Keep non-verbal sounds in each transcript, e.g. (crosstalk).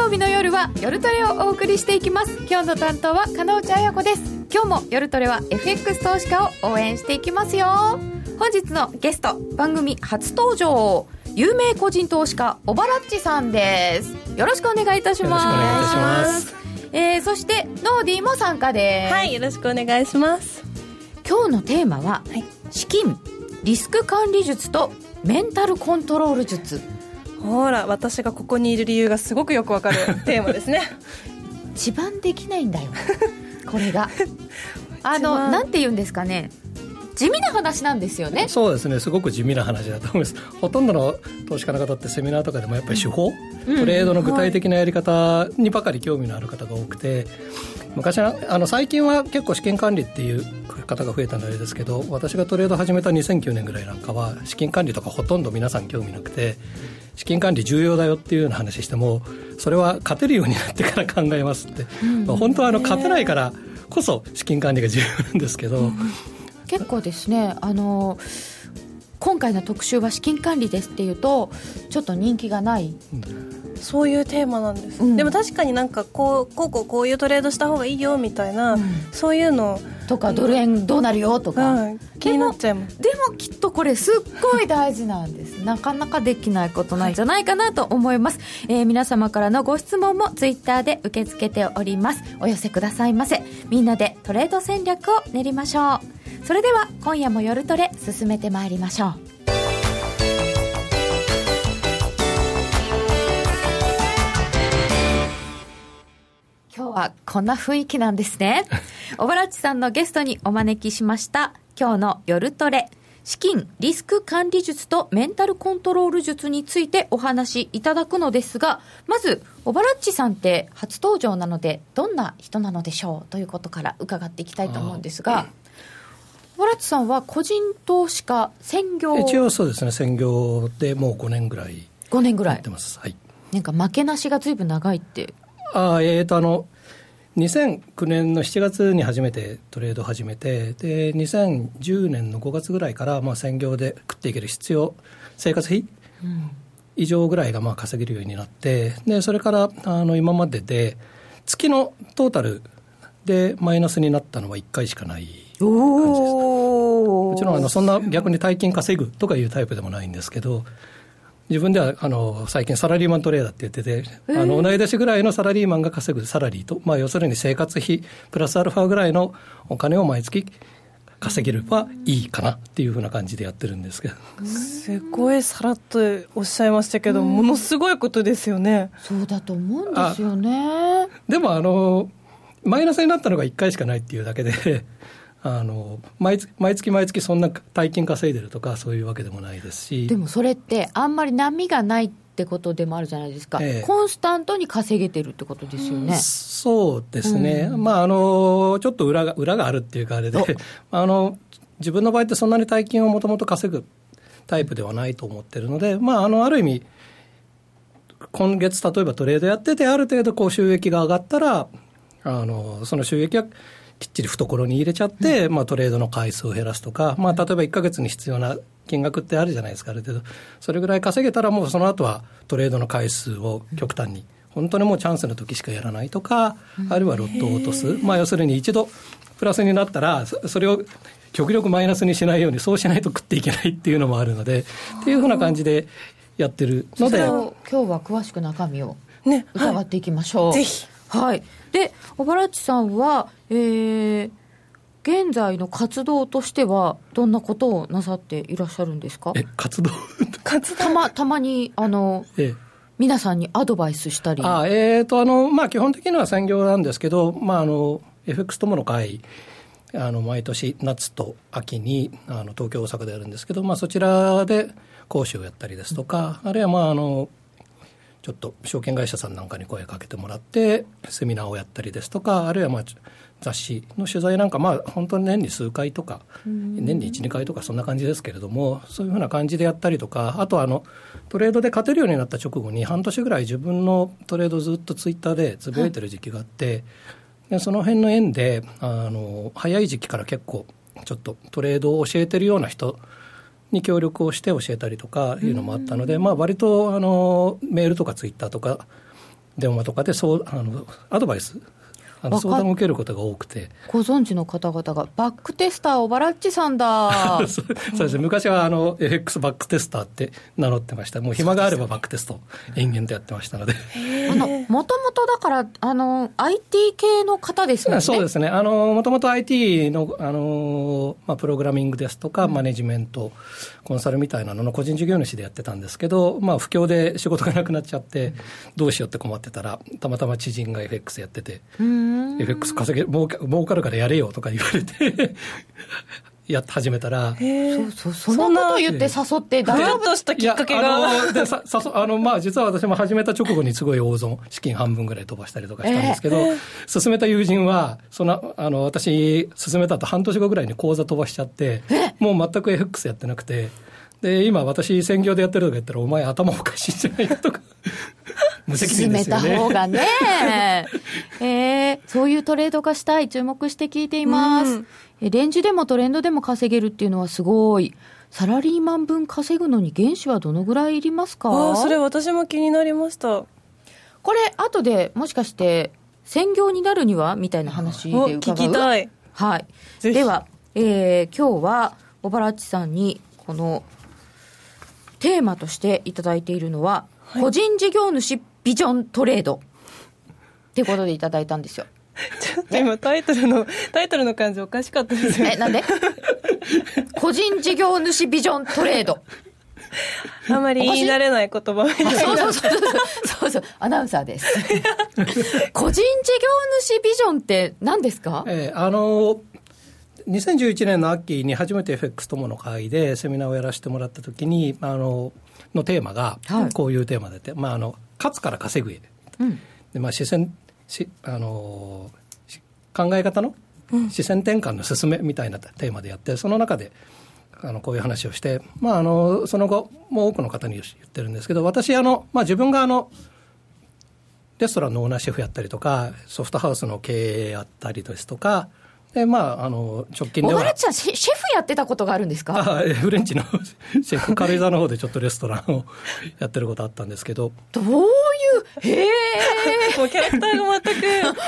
曜日の夜は夜トレをお送りしていきます。今日の担当は金内彩子です。今日も夜トレは FX 投資家を応援していきますよ。本日のゲスト番組初登場有名個人投資家小原っちさんです。よろしくお願いいたします。よろしくお願いいたします。えー、そしてノーディーも参加です。はいよろしくお願いします。今日のテーマは、はい、資金リスク管理術とメンタルコントロール術ほら私がここにいる理由がすごくよくわかる (laughs) テーマですね。一番できないんだよ。(laughs) これが。あのなんて言うんですかね。地味な話なんですよね。そうですね。すごく地味な話だと思います。ほとんどの投資家の方ってセミナーとかでもやっぱり手法、うん、トレードの具体的なやり方にばかり興味のある方が多くて、昔はあの最近は結構資金管理っていう方が増えたのですけど私がトレード始めた2009年ぐらいなんかは資金管理とかほとんど皆さん興味なくて資金管理重要だよっていうような話してもそれは勝てるようになってから考えますって、うん、まあ、本当はあの勝てないからこそ資金管理が重要なんですけど、うん。結構ですね。あの今回の特集は資金管理ですっていうとちょっと人気がない、そういうテーマなんです、うん、でも確かになんかこうこうこうこういうトレードした方がいいよみたいな、うん、そういうの。とかドル円どうなるよとか、うん、気になっちゃいます。でもきっとこれすっごい大事なんです。(laughs) なかなかできないことなんじゃないかなと思います、はい、えー、皆様からのご質問もツイッターで受け付けております。お寄せくださいませ。みんなでトレード戦略を練りましょう。それでは今夜も夜トレ進めてまいりましょう今日はこんな雰囲気なんですね。小原地さんのゲストにお招きしました。今日の夜トレ。資金リスク管理術とメンタルコントロール術についてお話しいただくのですがまず小原っちさんって初登場なのでどんな人なのでしょうということから伺っていきたいと思うんですが原地さんは個人投資家専業。一応そうですね専業でもう5年ぐらい5年ぐらい。やってます。はい。なんか負けなしがずいぶん長いって。ああえっ、ー、とあの2009年の7月に初めてトレードを始めてで2010年の5月ぐらいからまあ専業で食っていける必要生活費、以上ぐらいがまあ稼げるようになってでそれからあの今までで月のトータルでマイナスになったのは1回しかないもちろんあのそんな逆に大金稼ぐとかいうタイプでもないんですけど自分ではあの最近サラリーマントレーダーって言ってて、あの同い年ぐらいのサラリーマンが稼ぐサラリーと、まあ、要するに生活費プラスアルファぐらいのお金を毎月稼げればいいかなっていうふうな感じでやってるんですけど。すごいさらっとおっしゃいましたけど、ものすごいことですよね。そうだと思うんですよね。でもあのマイナスになったのが1回しかないっていうだけであの毎月毎月毎月そんな大金稼いでるとかそういうわけでもないですし。でもそれってあんまり波がないってことでもあるじゃないですか、ええ、コンスタントに稼げてるってことですよね、そうですね、うん、まああのちょっと裏が裏があるっていうかあれで (laughs) あの自分の場合ってそんなに大金をもともと稼ぐタイプではないと思ってるのでまああのある意味今月例えばトレードやっててある程度こう収益が上がったらあのその収益はきっちり懐に入れちゃって、うん、まあ、トレードの回数を減らすとか、まあ、例えば1か月に必要な金額ってあるじゃないですか、ある程度。それぐらい稼げたら、もうその後はトレードの回数を極端に、本当にもうチャンスの時しかやらないとか、あるいはロットを落とす。まあ、要するに一度プラスになったら、それを極力マイナスにしないように、そうしないと食っていけないっていうのもあるので、っていうふうな感じでやってるので。今日は詳しく中身を伺っていきましょう。ねはい、ぜひ。はい。で、小原地さんは、えー、現在の活動としては、どんなことをなさっていらっしゃるんですか？え、活動？(laughs) 活動？たま、たまに、あの、ええ、皆さんにアドバイスしたり。あえーと、あの、まあ、基本的には専業なんですけど、まあ、あの、FX 友の会、あの、毎年夏と秋に、あの、東京、大阪でやるんですけど、まあ、そちらで講師をやったりですとか、あるいは、まあ、あの、ちょっと証券会社さんなんかに声かけてもらってセミナーをやったりですとかあるいはまあ雑誌の取材なんかまあ本当に年に数回とか年に12回とかそんな感じですけれどもそういうふうな感じでやったりとかあとあのトレードで勝てるようになった直後に半年ぐらい自分のトレードずっとツイッターでつぶやいてる時期があって、でその辺の縁であの早い時期から結構ちょっとトレードを教えてるような人に協力をして教えたりとかいうのもあったので、まあ割とあのメールとかツイッターとか電話とかでそうあのアドバイスあの相談を受けることが多くて。ご存知の方々がバックテスター小原っちさんだ。(laughs) そうですね。昔はあの FX バックテスターって名乗ってました。もう暇があればバックテスト延々とやってましたので。あのもともとだからあの IT 系の方ですもんね。そうですね。あのもともと IT のあの、まあ、プログラミングですとか、マネジメントコンサルみたいなのの個人事業主でやってたんですけど、まあ、不況で仕事がなくなっちゃってどうしようって困ってたらたまたま知人が FX やってて。うん FX 稼げ儲か儲かるからやれよとか言われて (laughs) やって始めたら。そうそうそんな。こと言って誘って大丈夫ふわっとしたきっかけいやがあのでさ (laughs) あの、まあ、実は私も始めた直後にすごい大損資金半分ぐらい飛ばしたりとかしたんですけど、勧めた友人はそのあの私勧めた後半年後ぐらいに口座飛ばしちゃってもう全く FX やってなくてで今私専業でやってるとか言ったらお前頭おかしいんじゃないかとか。(laughs) 無責任ですよね。た方がね。(laughs) えーそういうトレードがしたい注目して聞いています、うん。えレンジでもトレンドでも稼げるっていうのはすごい。サラリーマン分稼ぐのに原資はどのぐらいいりますか？ああそれ私も気になりました。これ後でもしかして専業になるにはみたいな話でお伺う？聞きたい。はい。では、えー今日は小原っちさんにこのテーマとしていただいているのは、個人事業主ビジョントレード。(laughs) ってことでいただいたんですよ。ちょっと今タイトルのタイトルの感じおかしかったですよえなんで？(laughs) 個人事業主ビジョントレード。あんまり言い慣れない言葉みたいなそうそうそうそう。そうそう。アナウンサーです。(laughs) 個人事業主ビジョンって何ですか？ええあの2011年の秋に初めて FX 友の会でセミナーをやらせてもらった時にあののテーマがはい。こういうテーマでて、まあ、あの勝つから稼ぐへうん。で、まあ、視線しあのし考え方の視線転換の進めみたいなテーマでやってその中であのこういう話をして、まあ、あのその後もう多くの方に言ってるんですけど私あの、まあ、自分があのレストランのオーナーシェフやったりとかソフトハウスの経営やったりですとかで、まあ、あの直近では。小原っちさんシェフやってたことがあるんですか？フレンチの (laughs) シェフ軽井沢の方でちょっとレストランを (laughs) やってることあったんですけど。どういう？へえ。もうキャラクターが全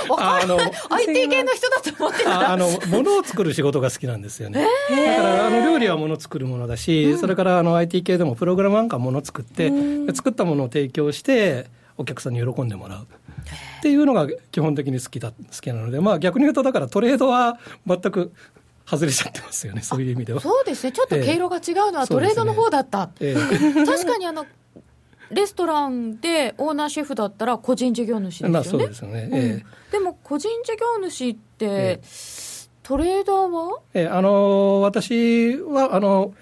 く。わかあのんない IT 系の人だと思ってた。ああの物を作る仕事が好きなんですよね、だからあの料理は物を作るものだし、それからあの IT 系でもプログラムなんか物を作って、で作ったものを提供してお客さんに喜んでもらう。っていうのが基本的に好きだ好きなので、まあ、逆に言うとだからトレードは全く外れちゃってますよね。そういう意味では。そうですね。ちょっと経路が違うのはええトレードの方だった、ええ。(laughs) 確かにあのレストランでオーナーシェフだったら個人事業主ですよね、まあそうですよね、ええ。でも個人事業主って、えトレーダーは？えーあの私はあの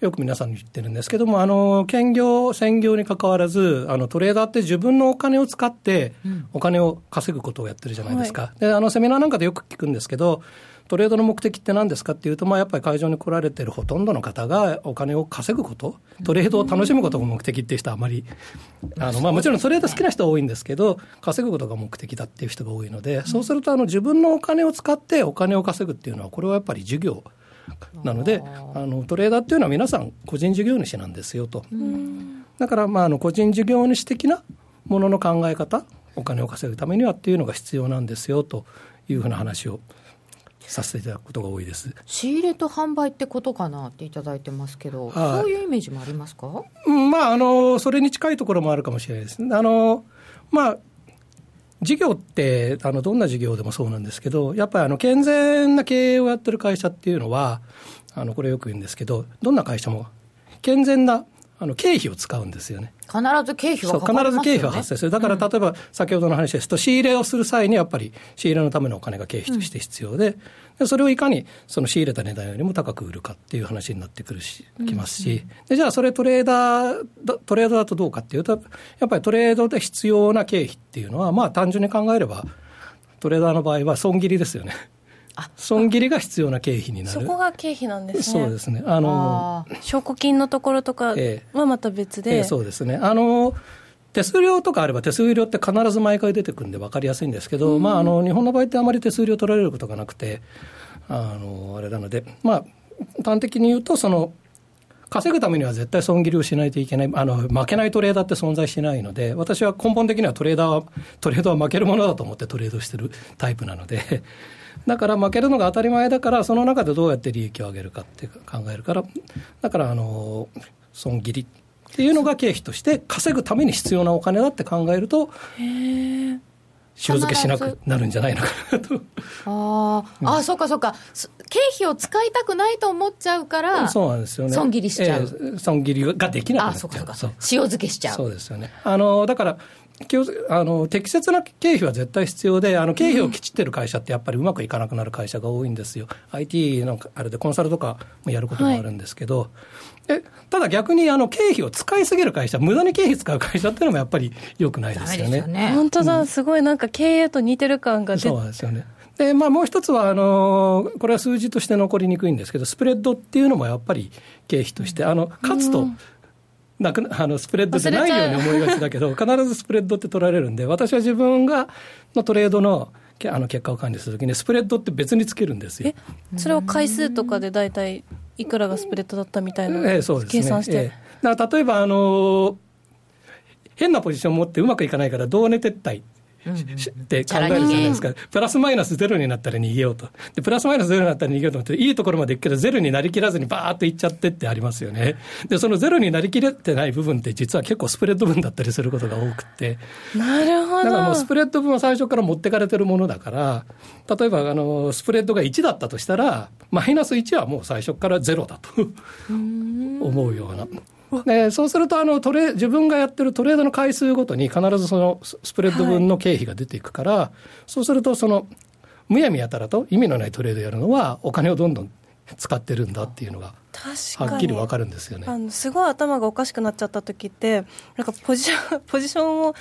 よく皆さんに言ってるんですけどもあの兼業専業にかかわらずあのトレーダーって自分のお金を使ってお金を稼ぐことをやってるじゃないですか、であのセミナーなんかでよく聞くんですけどトレードの目的って何ですかっていうと、まあ、やっぱり会場に来られてるほとんどの方がお金を稼ぐことトレードを楽しむことが目的っていう人はあまりあの、まあ、もちろんトレード好きな人は多いんですけど稼ぐことが目的だっていう人が多いのでそうするとあの自分のお金を使ってお金を稼ぐっていうのはこれはやっぱり事業なのであのトレーダーっていうのは皆さん個人事業主なんですよと。だからまああの個人事業主的なものの考え方お金を稼ぐためにはっていうのが必要なんですよというふうな話をさせていただくことが多いです。仕入れと販売ってことかなっていただいてますけど、はいそういうイメージもありますか？うんまあ、あのそれに近いところもあるかもしれないですね。あのまあ事業ってあのどんな事業でもそうなんですけどやっぱりあの健全な経営をやってる会社っていうのはあのこれよく言うんですけどどんな会社も健全なあの経費を使うんですよね。必ず経費はね、必ず経費が発生する、だから例えば先ほどの話ですと、仕入れをする際にやっぱり仕入れのためのお金が経費として必要で、でそれをいかにその仕入れた値段よりも高く売るかっていう話になってくるし、きますし、でじゃあ、それトレーダーだ、トレードだとどうかっていうと、やっぱりトレードで必要な経費っていうのは、まあ単純に考えれば、トレーダーの場合は損切りですよね。損切りが必要な経費になる。そこが経費なんですねそうですね。あの証拠金のところとかええはまた別で、ええそうですね。あの手数料とかあれば手数料って必ず毎回出てくるんで分かりやすいんですけど、まあ、あの日本の場合ってあまり手数料取られることがなくてあのあれなので、まあ、端的に言うとその稼ぐためには絶対損切りをしないといけない、あの負けないトレーダーって存在しないので、私は根本的にはトレーダーは、トレードは負けるものだと思ってトレードしてるタイプなので、だから負けるのが当たり前だから、その中でどうやって利益を上げるかって考えるから、だからあの損切りっていうのが経費として稼ぐために必要なお金だって考えると、塩漬けしなくなるんじゃないのかなと。あ、うん、あ、そうかそうか。経費を使いたくないと思っちゃうから、そうなんですよね。損切りしちゃう。えー、損切りができなくなっちゃう。あ、そうかそうか。塩漬けしちゃう。そうですよね。あの、だから、あの適切な経費は絶対必要で、あの経費をきちってる会社ってやっぱりうまくいかなくなる会社が多いんですよ、IT のあれでコンサルとかもやることもあるんですけど、はい、ただ逆にあの経費を使いすぎる会社、無駄に経費使う会社っていうのもやっぱりよくないですよね。よね。本当だ、うん、すごいなんか経営と似てる感がそうですよね。でまあ、もう一つはあの、これは数字として残りにくいんですけど、スプレッドっていうのもやっぱり経費として、あの勝つとなく (laughs) あのスプレッドじゃないように思いがちだけど、必ずスプレッドって取られるんで、私は自分がのトレードのあの結果を管理するときに、スプレッドって別につけるんですよ。それを回数とかで大体いくらがスプレッドだったみたいな、ええ、そうですね、計算して？ええ、だから例えばあの変なポジションを持ってうまくいかないから、同値撤退って考えるじゃないですか、プラスマイナスゼロになったら逃げようと、でプラスマイナスゼロになったら逃げようと思って、いいところまで行くけど、ゼロになりきらずにばーっといっちゃってってありますよね、でそのゼロになりきれてない部分って、実は結構スプレッド分だったりすることが多くて、なるほど。だからもうスプレッド分は最初から持ってかれてるものだから、例えばあのスプレッドが1だったとしたら、マイナス1はもう最初からゼロだと。思うような。でそうするとあのトレ、自分がやってるトレードの回数ごとに必ずそのスプレッド分の経費が出ていくから、はい、そうするとその、むやみやたらと意味のないトレードやるのは、お金をどんどん使ってるんだっていうのが。はっきり分かるんですよね。あのすごい頭がおかしくなっちゃった時ってなんかポジション (laughs) ポジションを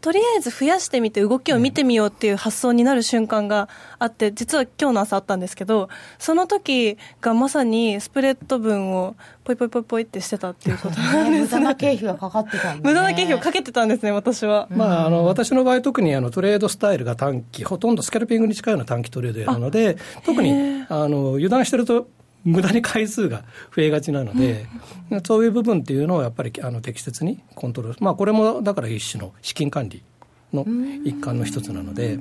とりあえず増やしてみて動きを見てみようっていう発想になる瞬間があって実は今日の朝あったんですけどその時がまさにスプレッド分をポイポイポイポイってしてたっていうことなんです、ね、無駄な経費がかかってたん、ね、無駄な経費をかけてたんですね私は、まあ、あの私の場合特にあのトレードスタイルが短期ほとん。どスキャルピングに近いような短期トレードやるので特にあの油断してると無駄に回数が増えがちなので、うん、そういう部分っていうのをやっぱりあの適切にコントロール、まあ、これもだから一種の資金管理の一環の一つなので。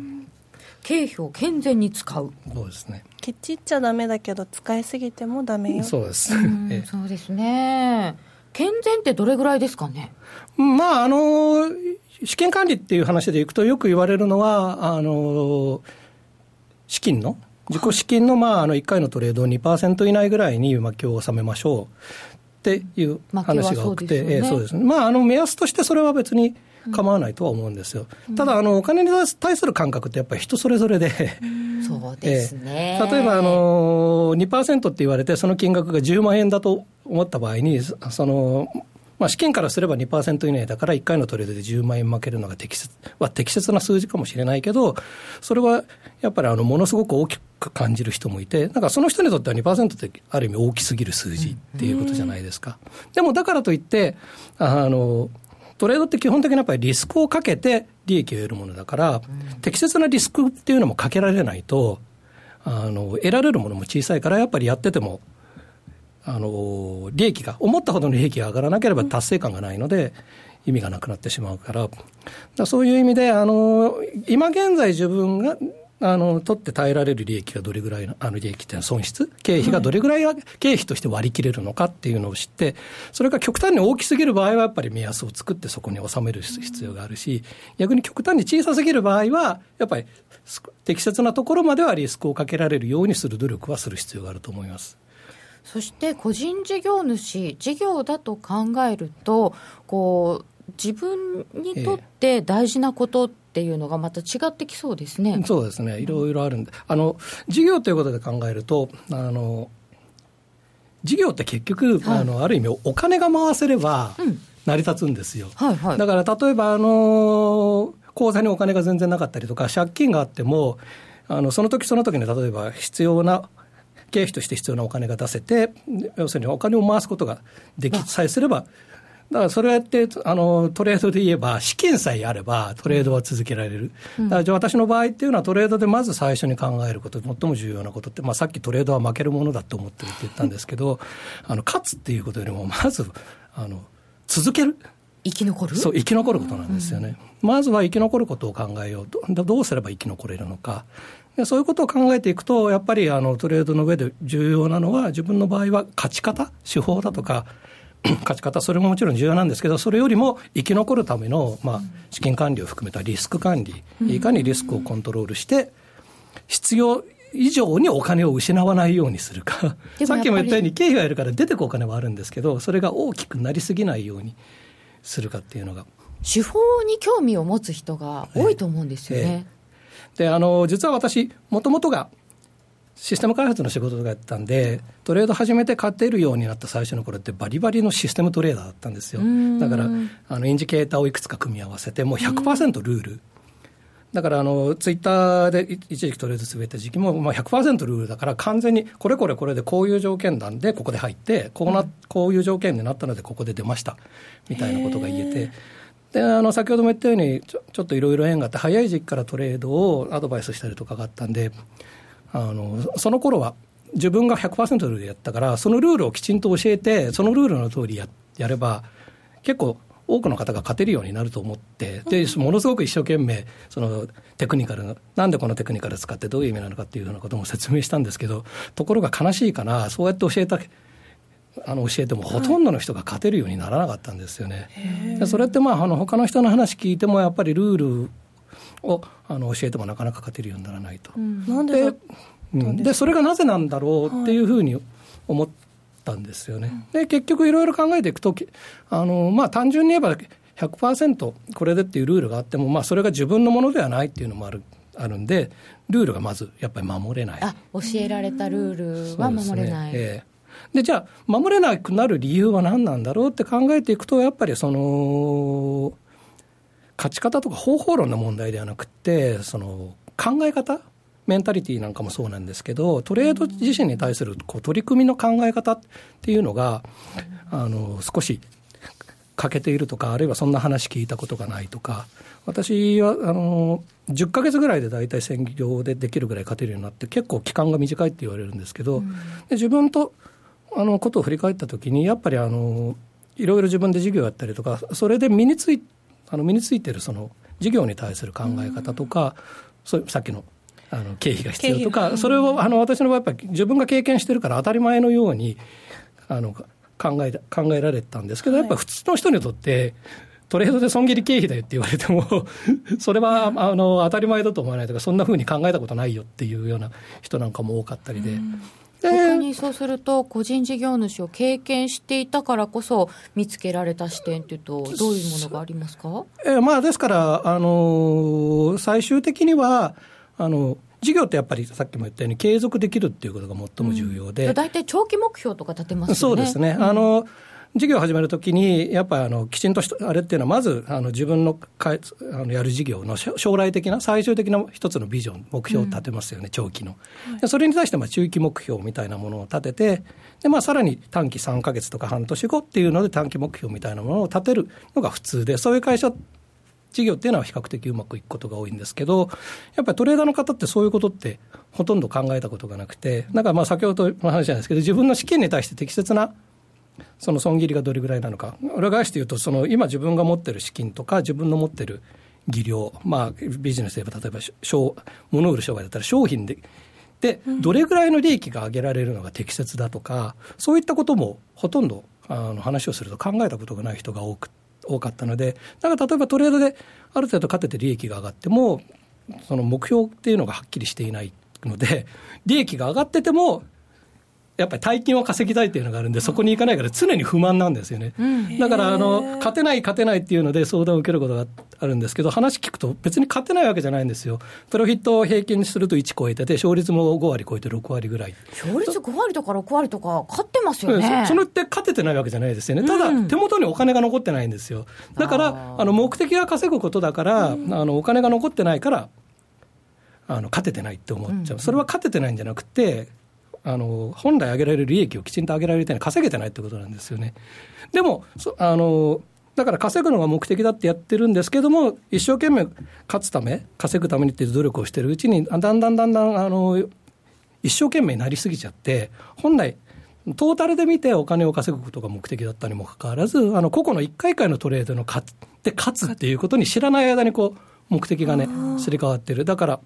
経費を健全に使う。そうですね。ケチっちゃだめだけど使いすぎてもだめよ。そうです。(laughs) そうですね。健全ってどれぐらいですかね？まああの資金管理っていう話でいくとよく言われるのはあの資金の自己資金の,、まああの1回のトレードを2%以内ぐらいに巻きを収めましょう。っていう話が多くて、そうですね、そうですね。まあ、あの目安としてそれは別に構わないとは思うんですよ。うん、ただあの、お金に対する感覚ってやっぱり人それぞれで。(laughs) そうですね、えー、例えばあの2%って言われて、その金額が10万円だと思った場合に、そのまあ、試験からすれば2%以内だから、1回のトレードで10万円負けるのが適切は適切な数字かもしれないけど、それはやっぱりあのものすごく大きく感じる人もいて、なんかその人にとっては2%ってある意味大きすぎる数字っていうことじゃないですか。でもだからといって、あのトレードって基本的にやっぱりリスクをかけて利益を得るものだから、適切なリスクっていうのもかけられないと、あの得られるものも小さいから、やっぱりやっててもあの利益が、思ったほどの利益が上がらなければ達成感がないので、意味がなくなってしまうから、からそういう意味で、あの今現在、自分があの取って耐えられる利益がどれぐらいの、あの利益っていうのは損失、経費がどれぐらい経費として割り切れるのかっていうのを知って、それが極端に大きすぎる場合は、やっぱり目安を作ってそこに収める必要があるし、逆に極端に小さすぎる場合は、やっぱり適切なところまではリスクをかけられるようにする努力はする必要があると思います。そして個人事業主、事業だと考えると、こう自分にとって大事なことっていうのがまた違ってきそうですね。えそうですね、いろいろあるんで、あの事業ということで考えると、あの事業って結局、はい、あのある意味、お金が回せれば成り立つんですよ。うんはいはい、だから例えばあの口座にお金が全然なかったりとか、借金があっても、あのその時その時に例えば必要な経費として必要なお金が出せて、要するにお金を回すことができさえすれば、だからそれってあのトレードで言えば、資金さえあればトレードは続けられる、だから私の場合っていうのは、トレードでまず最初に考えること、最も重要なことって、まあ、さっきトレードは負けるものだと思ってるって言ったんですけど、あの勝つっていうことよりも、まずあの続ける。生き残る？そう生き残ることなんですよね、うん、まずは生き残ることを考えようと。どうすれば生き残れるのかでそういうことを考えていくとやっぱりあのトレードの上で重要なのは自分の場合は勝ち方手法だとか、(clears throat) 勝ち方、それももちろん重要なんですけど、それよりも生き残るための、まあ、資金管理を含めたリスク管理、いかにリスクをコントロールして、必要以上にお金を失わないようにするか、さっきも言ったように、経費がいるから出てくお金はあるんですけど、それが大きくなりすぎないようにするかっていうのが。手法に興味を持つ人が多いと思うんですよね。えー、であの実は私、もともとがシステム開発の仕事とかやってたんで、トレード始めて勝てるようになった最初の頃って、バリバリのシステムトレーダーだったんですよ。だから、あのインジケーターをいくつか組み合わせて、もう100%ルール。だからあのツイッターで一時期トレード滑った時期も、まあ、100%ルールだから、完全にこれこれこれでこういう条件なんで、ここで入って、こうなこういう条件になったので、ここで出ましたみたいなことが言えて。であの先ほども言ったようにちょ、ちょっといろいろ縁があって、早い時期からトレードをアドバイスしたりとかがあったんで、あのその頃は自分が100%ルールやったから、そのルールをきちんと教えて、そのルールの通りややれば、結構、多くの方が勝てるようになると思って、でものすごく一生懸命、そのテクニカルの、なんでこのテクニカル使ってどういう意味なのかっていうようなことも説明したんですけど、ところが悲しいかな、そうやって教えたあの教えてもほとんどの人が勝てるようにならなかったんですよね。でそれってまああの他の人の話聞いてもやっぱりルールをあの教えてもなかなか勝てるようにならないと。うん、なんでうん、でそれがなぜなんだろうっていうふうに思ったんですよね。で結局いろいろ考えていくとあの、まあ、単純に言えば100%これでっていうルールがあっても、まあ、それが自分のものではないっていうのもあるあるんでルールがまずやっぱり守れない。あ教えられたルールは守れない。ええでじゃあ守れなくなる理由は何なんだろうって考えていくとやっぱりその勝ち方とか方法論の問題ではなくてその考え方メンタリティーなんかもそうなんですけどトレード自身に対するこう取り組みの考え方っていうのがあの少し欠けているとかあるいはそんな話聞いたことがないとか私はあの10か月ぐらいで大体専業でできるぐらい勝てるようになって結構期間が短いって言われるんですけど、で自分とあのことを振り返った時にやっぱりあのいろいろ自分で事業やったりとかそれで身についあの身についてるその事業に対する考え方とか、そうさっきのあの経費が必要とか、それをあの私の場合、やっぱり自分が経験してるから当たり前のようにあの考え考えられたんですけど、やっぱ普通の人にとって、トレードで損切り経費だよって言われても (laughs) それはあの当たり前だと思わないとか、そんなふうに考えたことないよっていうような人なんかも多かったりで。逆にそうすると、個人事業主を経験していたからこそ、見つけられた視点というと、どういうものがありますか、えまあ、ですから、あの最終的にはあの、事業ってやっぱりさっきも言ったように、継続できるっていうことが最も重要で。大、う、体、ん、長期目標とか立てますよね。そうですね。あの事業を始めるときに、やっぱりあのきちんとあれっていうのは、まずあの自分のかあのやる事業の将来的な、最終的な一つのビジョン、目標を立てますよね、うん、長期の。でそれに対してまあ中期目標みたいなものを立てて、でまあ、さらに短期3か月とか半年後っていうので、短期目標みたいなものを立てるのが普通で、そういう会社事業っていうのは比較的うまくいくことが多いんですけど、やっぱりトレーダーの方ってそういうことってほとんど考えたことがなくて、なんかまあ先ほどの話じゃないですけど、自分の資金に対して適切なその損切りがどれぐらいなのか、裏返して言うと、その今自分が持ってる資金とか、自分の持ってる技量、まあ、ビジネスで言えば、例えば商、物売る商売だったら商品で、で、どれぐらいの利益が上げられるのが適切だとか、そういったこともほとんどあの話をすると考えたことがない人が多く多かったので、だから例えばトレードである程度勝てて利益が上がっても、その目標っていうのがはっきりしていないので、利益が上がってても、やっぱり大金を稼ぎたいっていうのがあるんで、そこに行かないから常に不満なんですよね。うん、だから、あの、勝てない、勝てないっていうので相談を受けることがあるんですけど、話聞くと別に勝てないわけじゃないんですよ。プロフィットを平均にすると1超えてて、勝率も5割超えて6割ぐらい。勝率5割とか6割とか勝ってますよね。それって勝ててないわけじゃないですよね。ただ、手元にお金が残ってないんですよ。だから、あの、目的が稼ぐことだから、あの、お金が残ってないから、あの、勝ててないって思っちゃう。それは勝ててないんじゃなくて、あの本来上げられる利益をきちんと上げられるように稼げてないってことなんですよね。でもあのだから稼ぐのが目的だってやってるんですけども、一生懸命勝つため、稼ぐためにっていう努力をしてるうちに、だんだんだんだんあの一生懸命になりすぎちゃって、本来、トータルで見てお金を稼ぐことが目的だったにもかかわらず、あの個々の一回一回のトレードの勝で勝つっていうことに知らない間にこう目的がね、すり替わってる。だから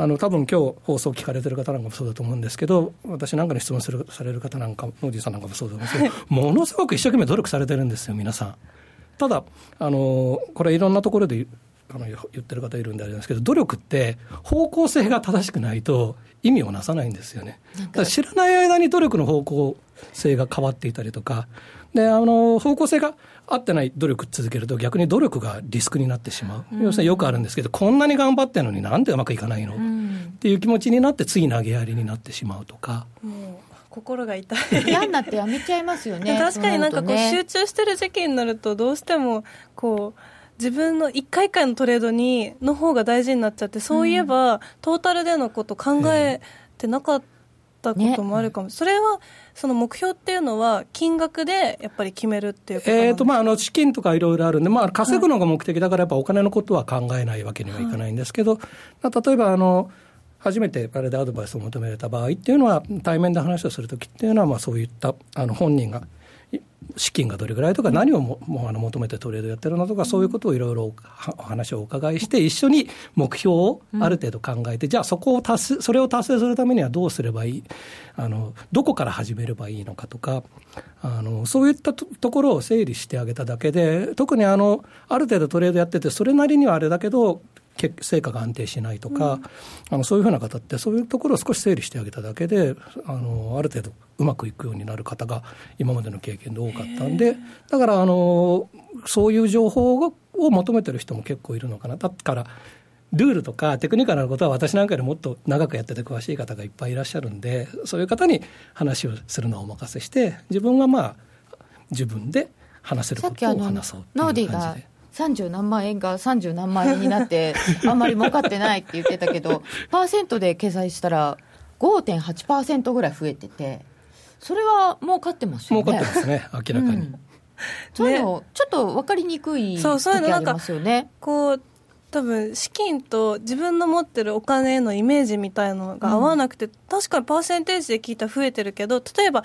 あの多分今日放送聞かれてる方なんかもそうだと思うんですけど、私なんかに質問するされる方なんか、ノーディーさんなんかもそうだと思うんですけど、(laughs) ものすごく一生懸命努力されてるんですよ、皆さん。ただ、あのこれ、いろんなところであの言ってる方いるんであれですけど、努力って方向性が正しくないと意味をなさないんですよね。知らない間に努力の方向性が変わっていたりとか、であの方向性が合ってない努力続けると逆に努力がリスクになってしまう、うん、要するによくあるんですけどこんなに頑張ってるのになんでうまくいかないの、うん、っていう気持ちになって次投げやりになってしまうとか。心が痛い。嫌になってやめちゃいますよね確かになんかこう、集中してる時期になるとどうしてもこう自分の一回一回のトレードにの方が大事になっちゃってそういえば、うん、トータルでのこと考えてなかったこともあるかも、ね、それはその目標っていうのは、金額でやっぱり決めるっていうことえーとまあ、あの資金とかいろいろあるんで、まあ、稼ぐのが目的だから、やっぱお金のことは考えないわけにはいかないんですけど、はい、例えばあの、初めてあれでアドバイスを求められた場合っていうのは、対面で話をするときっていうのは、まあ、そういったあの本人が資金がどれぐらいとか、何をももあの求めてトレードやってるのとか、そういうことをいろいろお話をお伺いして、一緒に目標をある程度考えて、じゃあそこを達成、それを達成するためにはどうすればいい、あのどこから始めればいいのかとか、あのそういったところを整理してあげただけで、特にあのある程度トレードやってて、それなりにはあれだけど、成果が安定しないとか、うん、あのそういうふうな方って、そういうところを少し整理してあげただけで、あのある程度うまくいくようになる方が今までの経験で多かったんで、だからあのそういう情報を求めてる人も結構いるのかな。だからルールとかテクニカルなことは私なんかよりもっと長くやってて詳しい方がいっぱいいらっしゃるんで、そういう方に話をするのをお任せして、自分はまあ、自分で話せることを話そうっていう感じで。30何万円が30何万円になって、(laughs) あんまり儲かってないって言ってたけど、パーセントで計算したら、5.8%ぐらい増えてて、それは儲かってますよね。儲かってますね、明らかに。うん、そういうの、ちょっと分かりにくい時ありますよね。こう多分資金と自分の持ってるお金へのイメージみたいのが合わなくて、うん、確かにパーセンテージで聞いたら増えてるけど例えば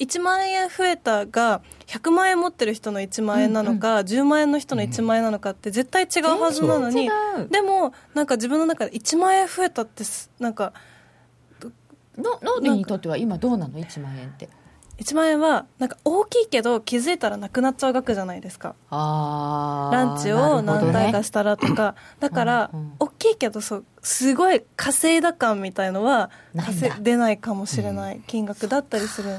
1万円増えたが100万円持ってる人の1万円なのか、うんうん、10万円の人の1万円なのかって絶対違うはずなのに、でもなんか自分の中で1万円増えたってなんかのノーディにとっては今どうなの？1万円って。1万円はなんか大きいけど気づいたらなくなっちゃう額じゃないですか。ランチを何回かしたらとか、ね、(coughs) だから、大きいけどそうすごい稼いだ感みたいのは稼出ないかもしれない。金額だったりする。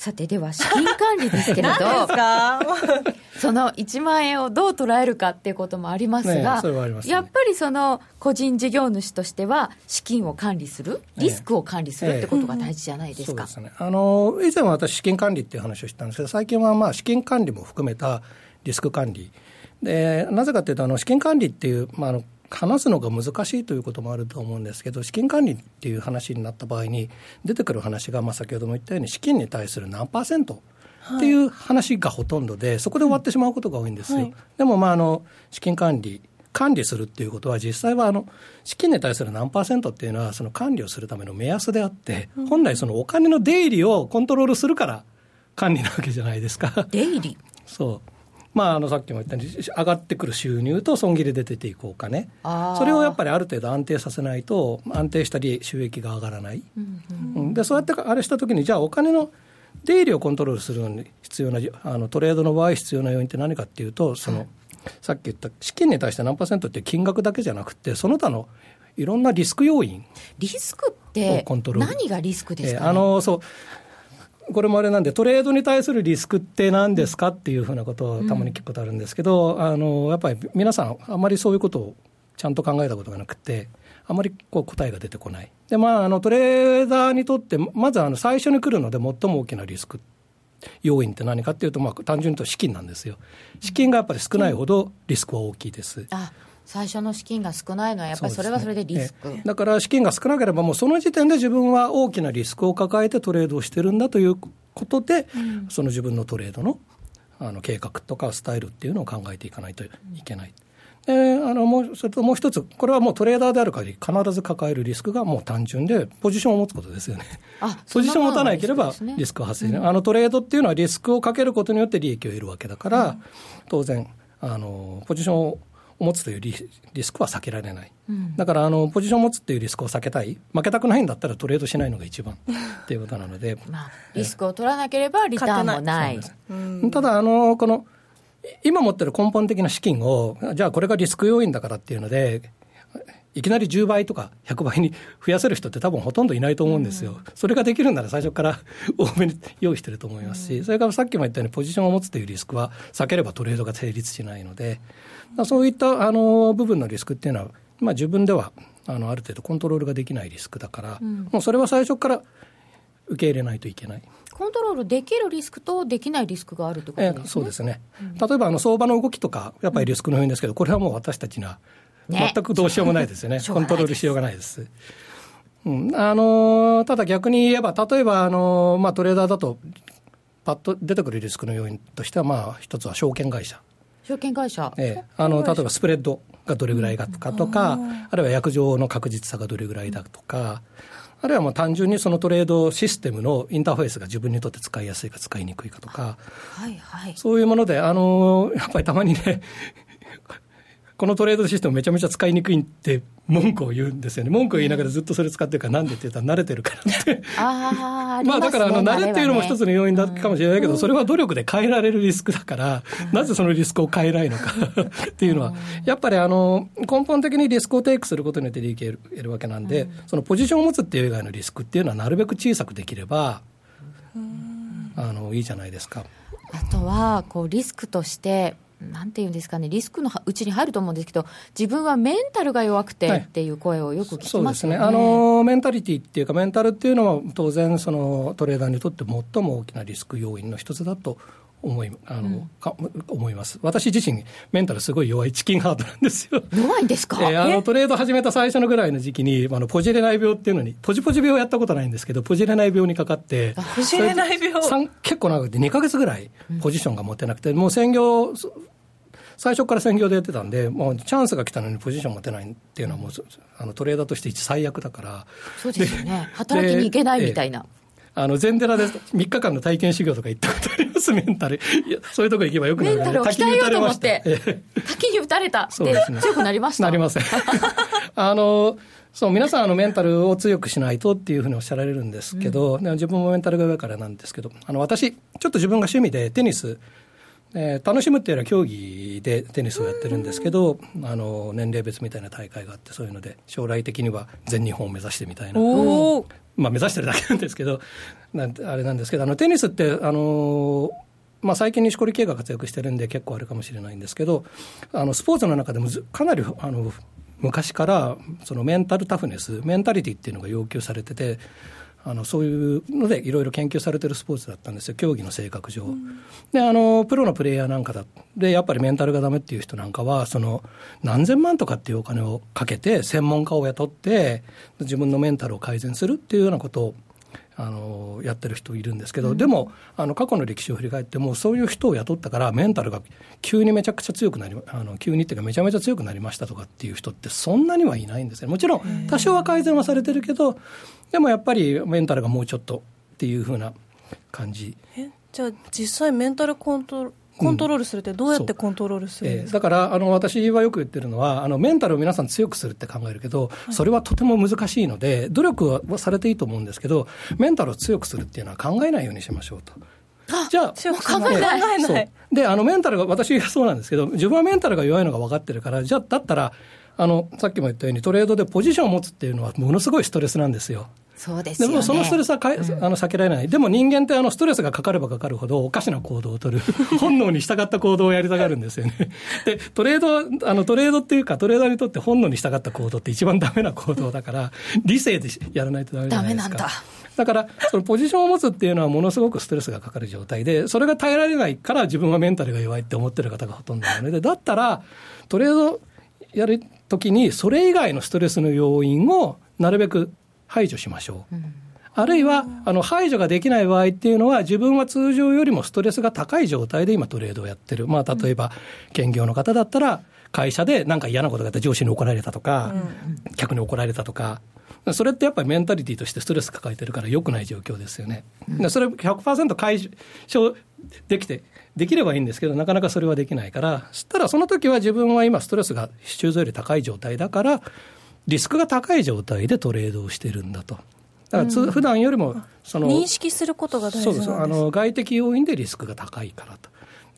さてでは資金管理ですけれど (laughs) (laughs) その1万円をどう捉えるかっていうこともありますが、ねね、やっぱりその個人事業主としては資金を管理するリスクを管理するってことが大事じゃないですか、ね、あの以前は私資金管理っていう話をしたんですけど最近はまあ資金管理も含めたリスク管理。でなぜかというとあの資金管理っていう、まあ、あの話すのが難しいということもあると思うんですけど、資金管理っていう話になった場合に、出てくる話が、まあ、先ほども言ったように、資金に対する何パーセントっていう話がほとんどで、そこで終わってしまうことが多いんですよ。はい、でも、まあ、あの資金管理、管理するっていうことは、実際はあの資金に対する何パーセントっていうのは、その管理をするための目安であって、本来、そのお金の出入りをコントロールするから管理なわけじゃないですか。出入りそうまあ、あのさっきも言ったように上がってくる収入と損切りで出ていくお金それをやっぱりある程度安定させないと安定したり収益が上がらない、うんうん、でそうやってあれしたときにじゃあお金の出入りをコントロールするのに必要なあのトレードの場合必要な要因って何かっていうとその、さっき言った資金に対して何パーセントって金額だけじゃなくてその他のいろんなリスク要因リスクって何がリスクですか、ね、あのそうこれもあれなんで、トレードに対するリスクって何ですかっていうふうなことをたまに聞くことあるんですけど、うん、あのやっぱり皆さん、あんまりそういうことをちゃんと考えたことがなくて、あまりこう答えが出てこない。で、まあ、あのトレーダーにとって、まずあの最初に来るので最も大きなリスク要因って何かっていうと、まあ、単純に言うと資金なんですよ。資金がやっぱり少ないほどリスクは大きいです。あ最初の資金が少ないのは、やっぱりそれはそれでリスク、ね、だから資金が少なければ、もうその時点で自分は大きなリスクを抱えてトレードをしてるんだということで、うん、その自分のトレードのあの計画とかスタイルっていうのを考えていかないといけない。であのもうそれともう一つ、これはもうトレーダーである限り、必ず抱えるリスクがもう単純で、ポジションを持つことですよね。(laughs) ポジションを持たなければリスクが発生、ね、あのトレードっていうのはリスクをかけることによって利益を得るわけだから、うん、当然あの、ポジションを持つというリスクは避けられない、うん、だからあのポジションを持つっていうリスクを避けたい、負けたくないんだったらトレードしないのが一番 (laughs) っていうことなので、まあ、リスクを取らなければリターンもない。ただあのこの今持ってる根本的な資金を、じゃあこれがリスク要因だからっていうので、いきなり10倍とか100倍に (laughs) 増やせる人って多分ほとんどいないと思うんですよ。それができるなら最初から (laughs) 多めに用意してると思いますし、それからさっきも言ったようにポジションを持つというリスクは避ければトレードが成立しないので、そういったあの部分のリスクっていうのは、まあ、自分ではあのある程度コントロールができないリスクだから、もうそれは最初から受け入れないといけない。コントロールできるリスクとできないリスクがあるということですね、えそうですね、うん、例えばあの相場の動きとか、やっぱりリスクの要因ですけど、これはもう私たちには全くどうしようもないですよね、ねコントロールしようがないです。うん、あのただ逆に言えば、例えばあの、まあ、トレーダーだと、パッと出てくるリスクの要因としては、まあ、一つは証券会社。証券会社、ええ、あの例えばスプレッドがどれぐらいかとか、あるいは約定の確実さがどれぐらいだとか、あるいはもう単純にそのトレードシステムのインターフェースが自分にとって使いやすいか使いにくいかとか、はいはい、そういうもので、あのやっぱりたまにね、このトレードシステムめちゃめちゃ使いにくいって文句を言うんですよね。文句を言いながらずっとそれ使ってるから、なんでって言ったら慣れてるからって。ああ、まあだからあの、慣れっていうのも一つの要因だかもしれないけど、それは努力で変えられるリスクだから、なぜそのリスクを変えないのかっていうのは、やっぱりあの、根本的にリスクをテイクすることによって利益を得るわけなんで、そのポジションを持つっていう以外のリスクっていうのはなるべく小さくできれば、あの、いいじゃないですか。あとは、こう、リスクとして、なんていうんですかね、リスクのうちに入ると思うんですけど、自分はメンタルが弱くてっていう声をよく聞きます、ね。はい、そうですね。あの、メンタリティっていうか、メンタルっていうのは、当然、そのトレーダーにとって最も大きなリスク要因の一つだと思いあの、うん、か思います。私自身、メンタルすごい弱いチキンハートなんですよ。弱いんですか、えー、あのトレード始めた最初のぐらいの時期に、あのポジれない病っていうのに、ポジポジ病やったことないんですけど、ポジれない病にかかって、ポジれない病結構長くて、2か月ぐらいポジションが持てなくて、もう専業、最初から専業でやってたんで、もうチャンスが来たのにポジション持てないっていうのはもう、あのトレーダーとして一最悪だから。そうですよね。働きに行けないみたいな。あの、全寺で3日間の体験修行とか行ったことあります、メンタル。いや、そういうとこ行けばよくなる、ね。メンタルを鍛えようと思って、滝に打たれたって強くなりました。なりません。(laughs) あの、そう、皆さん、あの、メンタルを強くしないとっていうふうにおっしゃられるんですけど、うん、自分もメンタルが上からなんですけど、あの、私、ちょっと自分が趣味でテニス、えー、楽しむっていうのは競技でテニスをやってるんですけど、あの年齢別みたいな大会があってそういうので将来的には全日本を目指してみたいな、まあ、目指してるだけなんですけどなんあれなんですけどあのテニスってあのまあ、最近、錦織圭が活躍してるんで結構あるかもしれないんですけどあのスポーツの中でもかなりあの昔からそのメンタルタフネスメンタリティっていうのが要求されててあのそういうのでいろいろ研究されてるスポーツだったんですよ。競技の性格上、うん、であのプロのプレイヤーなんかだでやっぱりメンタルがダメっていう人なんかはその何千万とかっていうお金をかけて専門家を雇って自分のメンタルを改善するっていうようなことをあのやってる人いるんですけど、うん、でもあの過去の歴史を振り返ってもそういう人を雇ったからメンタルが急にめちゃくちゃ強くなりあの急にっていうかめちゃめちゃ強くなりましたとかっていう人ってそんなにはいないんですよ。もちろん多少は改善はされてるけどでもやっぱりメンタルがもうちょっとっていうふうな感じ。えじゃあ実際メンタルコントロコントロールするって、どうやってコントロールするんですか、うんえー、だからあの私はよく言ってるのはあの、メンタルを皆さん強くするって考えるけど、はい、それはとても難しいので、努力はされていいと思うんですけど、メンタルを強くするっていうのは考えないようにしましょうと。じゃあ、考えない。で、あの、メンタルが、私はそうなんですけど、自分はメンタルが弱いのが分かってるから、じゃあ、だったら、あの、さっきも言ったように、トレードでポジションを持つっていうのは、ものすごいストレスなんですよ。そうです、ね、でもそのストレスはか、うん、あの避けられない、でも人間ってあのストレスがかかればかかるほど、おかしな行動を取る、(laughs) 本能に従った行動をやりたがるんですよね。で、トレード、あのトレードっていうか、トレーダーにとって本能に従った行動って一番ダメな行動だから、理性でやらないとダメじゃないですか。ダメなんだ。だから、そのポジションを持つっていうのはものすごくストレスがかかる状態で、それが耐えられないから自分はメンタルが弱いって思ってる方がほとんどなので、だったら、トレードやるときに、それ以外のストレスの要因をなるべく排除しましょう。うんあるいは、あの、排除ができない場合っていうのは、自分は通常よりもストレスが高い状態で今トレードをやってる。まあ、例えば、兼業の方だったら、会社でなんか嫌なことがあって上司に怒られたとか、客に怒られたとか、それってやっぱりメンタリティーとしてストレス抱えてるから良くない状況ですよね。それ100%解消できて、できればいいんですけど、なかなかそれはできないから、そしたらその時は自分は今ストレスが通常より高い状態だから、リスクが高い状態でトレードをしてるんだと。だからつ、うん、普段よりもその認識することが大事です。そうです。あの外的要因でリスクが高いからと。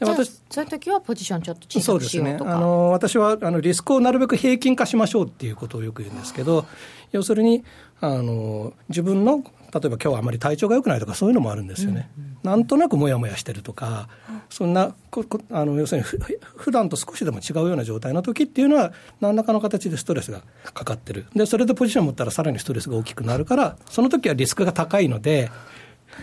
私そういう時はポジションちょっと小さくしようとか。そうですねあの私はあのリスクをなるべく平均化しましょうっていうことをよく言うんですけど要するにあの自分の例えば今日はあまり体調が良くないとかそういうのもあるんですよね、うんうん、なんとなくもやもやしてるとか、うん、そんなここあの要するにふ普段と少しでも違うような状態の時っていうのは何らかの形でストレスがかかってるでそれでポジションを持ったらさらにストレスが大きくなるからその時はリスクが高いので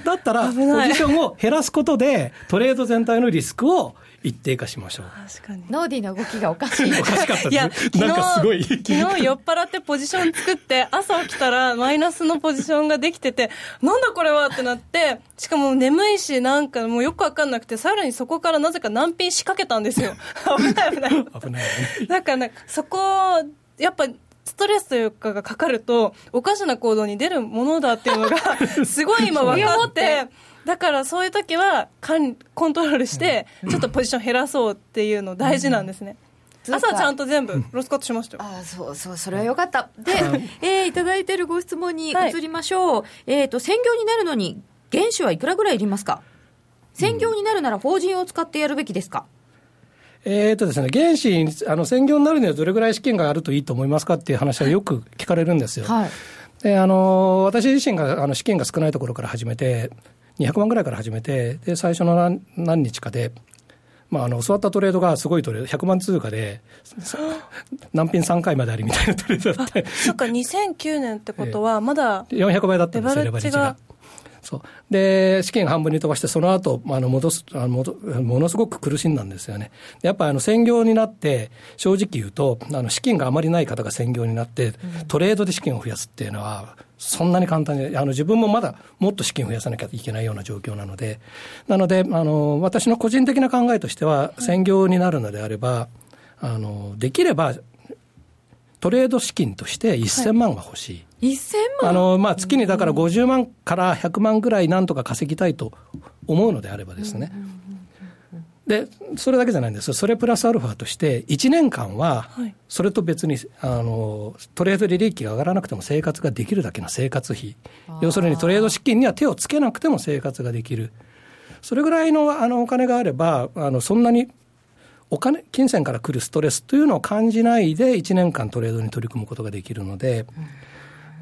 だったらポジションを減らすことでトレード全体のリスクを一定化しましょう。確かに。ノーディーの動きがおかしい。(laughs) おかしかったです。いや、なんかすごい。昨日酔っ払ってポジション作って、朝起きたらマイナスのポジションができてて、なんだこれはってなって、しかも眠いし、なんかもうよくわかんなくて、さらにそこからなぜか難品仕掛けたんですよ。(laughs) 危ない危ない。危ない。だから、そこ、やっぱ、ストレスというかがかかると、おかしな行動に出るものだっていうのが、(laughs) すごい今分かって、だからそういう時はかんコントロールして、ちょっとポジション減らそうっていうの大事なんですね。朝ちゃんと全部ロスカットしましたよ。あそうそう、それはよかった。で、えー、いただいているご質問に移りましょう。はい、えっ、ー、と、専業になるのに、原資はいくらぐらいいりますか？専業になるなら法人を使ってやるべきですか、えーとですね、原資、あの専業になるにはどれぐらい資金があるといいと思いますかっていう話はよく聞かれるんですよ。はい、であの私自身があの資金が少ないところから始めて、200万ぐらいから始めて、で、最初の何何日かで、まあ、あの、教わったトレードがすごいトレード、100万通貨で、(laughs) 難品3回までありみたいなトレードだって。そっか、2009年ってことは、まだ、400倍だったんですよ、レバレッジが。そう。で資金半分に飛ばして、その後あの戻すあのもものすごく苦しんだんですよね。やっぱあの専業になって、正直言うと、あの資金があまりない方が専業になって、トレードで資金を増やすっていうのは、そんなに簡単に、あの自分もまだもっと資金を増やさなきゃいけないような状況なので、なので、あの私の個人的な考えとしては、専業になるのであれば、あのできればトレード資金として1000万が欲しい。はい1000万？あの、まあ、月にだから50万から100万ぐらいなんとか稼ぎたいと思うのであればですね。で、それだけじゃないんですそれプラスアルファとして、1年間は、それと別に、あの、トレードで利益が上がらなくても生活ができるだけの生活費。要するにトレード資金には手をつけなくても生活ができる。それぐらいのあのお金があれば、あのそんなにお金、金銭から来るストレスというのを感じないで、1年間トレードに取り組むことができるので、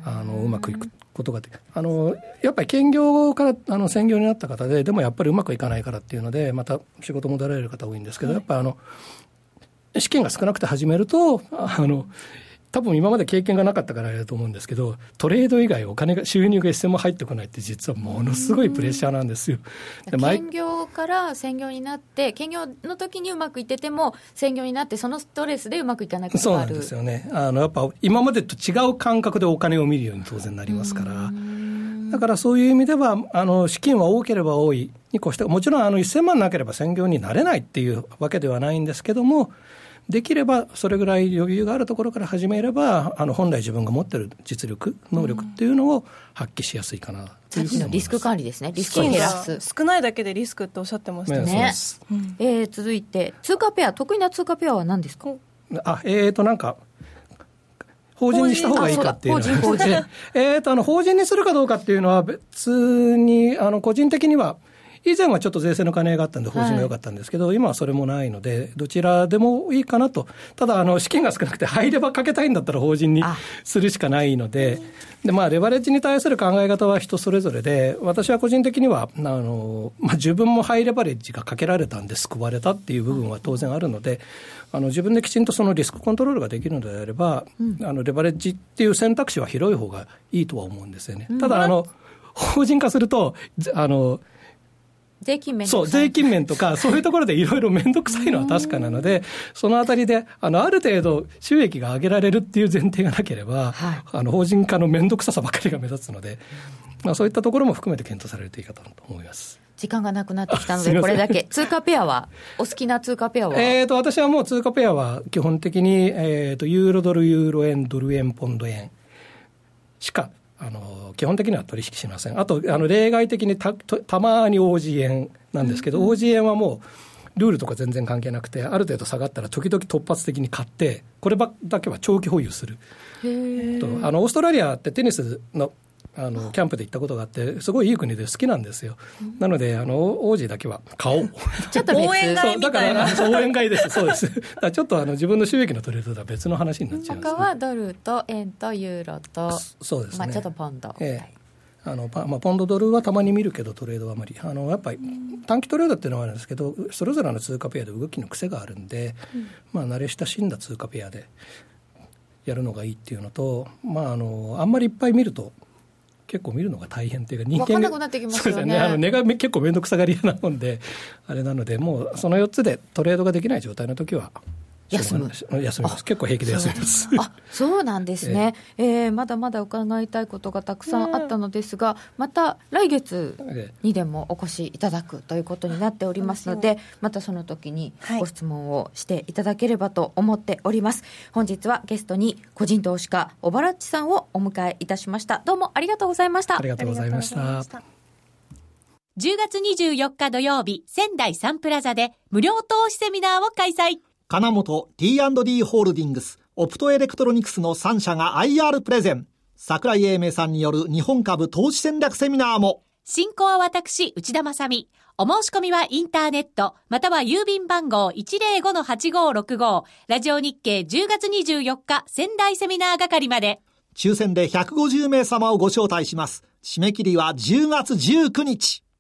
あのうまくいくことがであのやっぱり兼業からあの専業になった方で、でもやっぱりうまくいかないからっていうので、また仕事戻られる方多いんですけど、やっぱあの資金が少なくて始めると、あの多分今まで経験がなかったからだと思うんですけど、トレード以外お金が、収入が一銭も入ってこないって実はものすごいプレッシャーなんですよ。兼業から専業になって、兼業の時にうまくいってても、専業になってそのストレスでうまくいかないことがあるそうなんですよね。あの、やっぱ今までと違う感覚でお金を見るように当然なりますから。だからそういう意味では、あの、資金は多ければ多いに越して、もちろんあの1000万なければ専業になれないっていうわけではないんですけども、できればそれぐらい余裕があるところから始めれば、あの本来自分が持ってる実力、能力っていうのを発揮しやすいかな。さっきのリスク管理ですね、リスクを減らす。少ないだけでリスクっておっしゃってましたね。うん、えー、続いて、通貨ペア、得意な通貨ペアは何ですか？あ、えっ、ー、と、なんか、法人にした方がいいかっていう法人、法人。(laughs) えっと、あの、法人にするかどうかっていうのは別に、あの、個人的には、以前はちょっと税制の兼ね合いがあったんで、法人が良かったんですけど、はい、今はそれもないので、どちらでもいいかなと、ただ、あの資金が少なくて、入ればかけたいんだったら法人にするしかないので、でまあ、レバレッジに対する考え方は人それぞれで、私は個人的には、あのまあ、自分もハイレバレッジがかけられたんで救われたっていう部分は当然あるので、あの自分できちんとそのリスクコントロールができるのであれば、うん、あのレバレッジっていう選択肢は広い方がいいとは思うんですよね。ただあの法人化するとあの税金面そう、税金面とか、そういうところでいろいろ面倒くさいのは確かなので、そのあたりで、あの、ある程度収益が上げられるっていう前提がなければ、はい。あの、法人化の面倒くささばかりが目立つので、まあそういったところも含めて検討されるといいかと思います。時間がなくなってきたので、(laughs) これだけ。通貨ペアは、お好きな通貨ペアは、えーと、私はもう通貨ペアは基本的に、えーと、ユーロドル、ユーロ円、ドル円、ポンド円しか、あの、基本的には取引しません。あと、あの、例外的にた、たたまに OG 円なんですけど、OG 円はもう、ルールとか全然関係なくて、ある程度下がったら時々突発的に買って、こればだけは長期保有する。とあのオーストラリアってテニスのあのキャンプで行ったことがあって、すごいいい国で好きなんですよ。なので、あの王子だけは買おう。ちょっと別応援そうだかみたいなら、(laughs) 応援会です、そうです。だからちょっとあの自分の収益のトレードとは別の話になっちゃいます、ね。他はドルと円とユーロと、そうですね。まあちょっとポンド。ええあのパまあ、ポンドドルはたまに見るけど、トレードはあまり、あのやっぱり短期トレードっていうのはあるんですけど、それぞれの通貨ペアで動きの癖があるんで、まあ、慣れ親しんだ通貨ペアでやるのがいいっていうのと、まあ、あのあんまりいっぱい見ると、結構見るのが大変っていうか、人わかんなくなってきますよね。あの値が結構面倒くさがり屋なもんで、あれなので、もうその4つでトレードができない状態の時は、休む休みます。結構平気で休みます。あそうなんですね、(laughs) えーまだまだ伺いたいことがたくさんあったのですが、また来月ええにでもお越しいただくということになっておりますので、またその時にはいご質問をしていただければと思っております。本日はゲストに個人投資家、小原っちさんをお迎えいたしました。どうもありがとうございましたあり。がとうございました。10月24日土曜日、仙台サンプラザで無料投資セミナーを開催。金本 T&D ホールディングス、オプトエレクトロニクスの3社が IR プレゼン。桜井英明さんによる日本株投資戦略セミナーも。進行は私、内田正美。お申し込みはインターネット、または郵便番号105-8565、ラジオ日経10月24日仙台セミナー係まで。抽選で150名様をご招待します。締め切りは10月19日。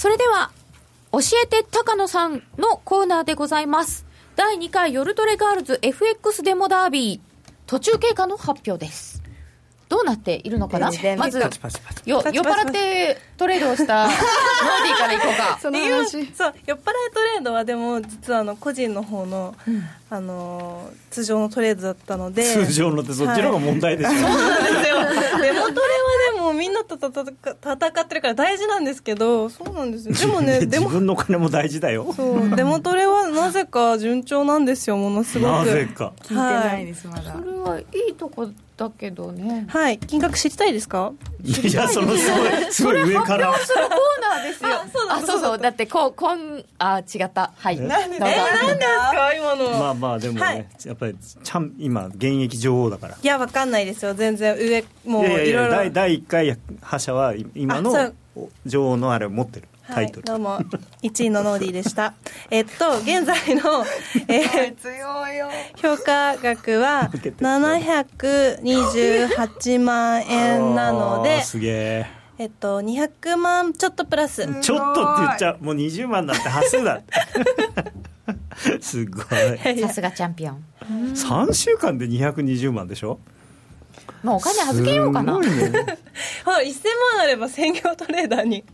それでは、教えて高野さんのコーナーでございます。第2回夜トレガールズ FX デモダービー、途中経過の発表です。どうなっているのかな？まず、よ、酔っ払ってトレードをしたノーディーからいこうか。(laughs) その話。そう酔っ払いトレードはでも実はあの個人の方の、あのー通常のトレードだったので。通常のってそっちの方が問題ですよ、そうなんですよ。デモトレはでもみんなと戦戦ってるから大事なんですけどそうなんですよ。でもね (laughs) で自も分の金も大事だよ。そうデモトレはなぜか順調なんですよものすごく。なぜか。聞いてないですまだ。それはいいとこだけどね。はい。金額知りたいですか？いやそのすごい (laughs) すごい上から。するコーナーですよ。あ、そうそう。だって、こう、こん、あ、違った。はい。どうぞ。えなんですか？今の、まあまあでもね、はい。やっぱりちゃん今現役女王だから。いやわかんないですよ。全然上もういろいろ。第第1回覇者は今の女王のあれを持ってるタイトル、はい、どうも1位のノーディーでした。(laughs) えっと現在の、えー評価額は728万円なのですげえ。えっと200万ちょっとプラス。ちょっとって言っちゃうもう20万なんて端数だ。(laughs) すごい。さすがチャンピオン。3週間で220万でしょ？もうお金預けようかな。すごいね。はい1000万あれば専業トレーダーに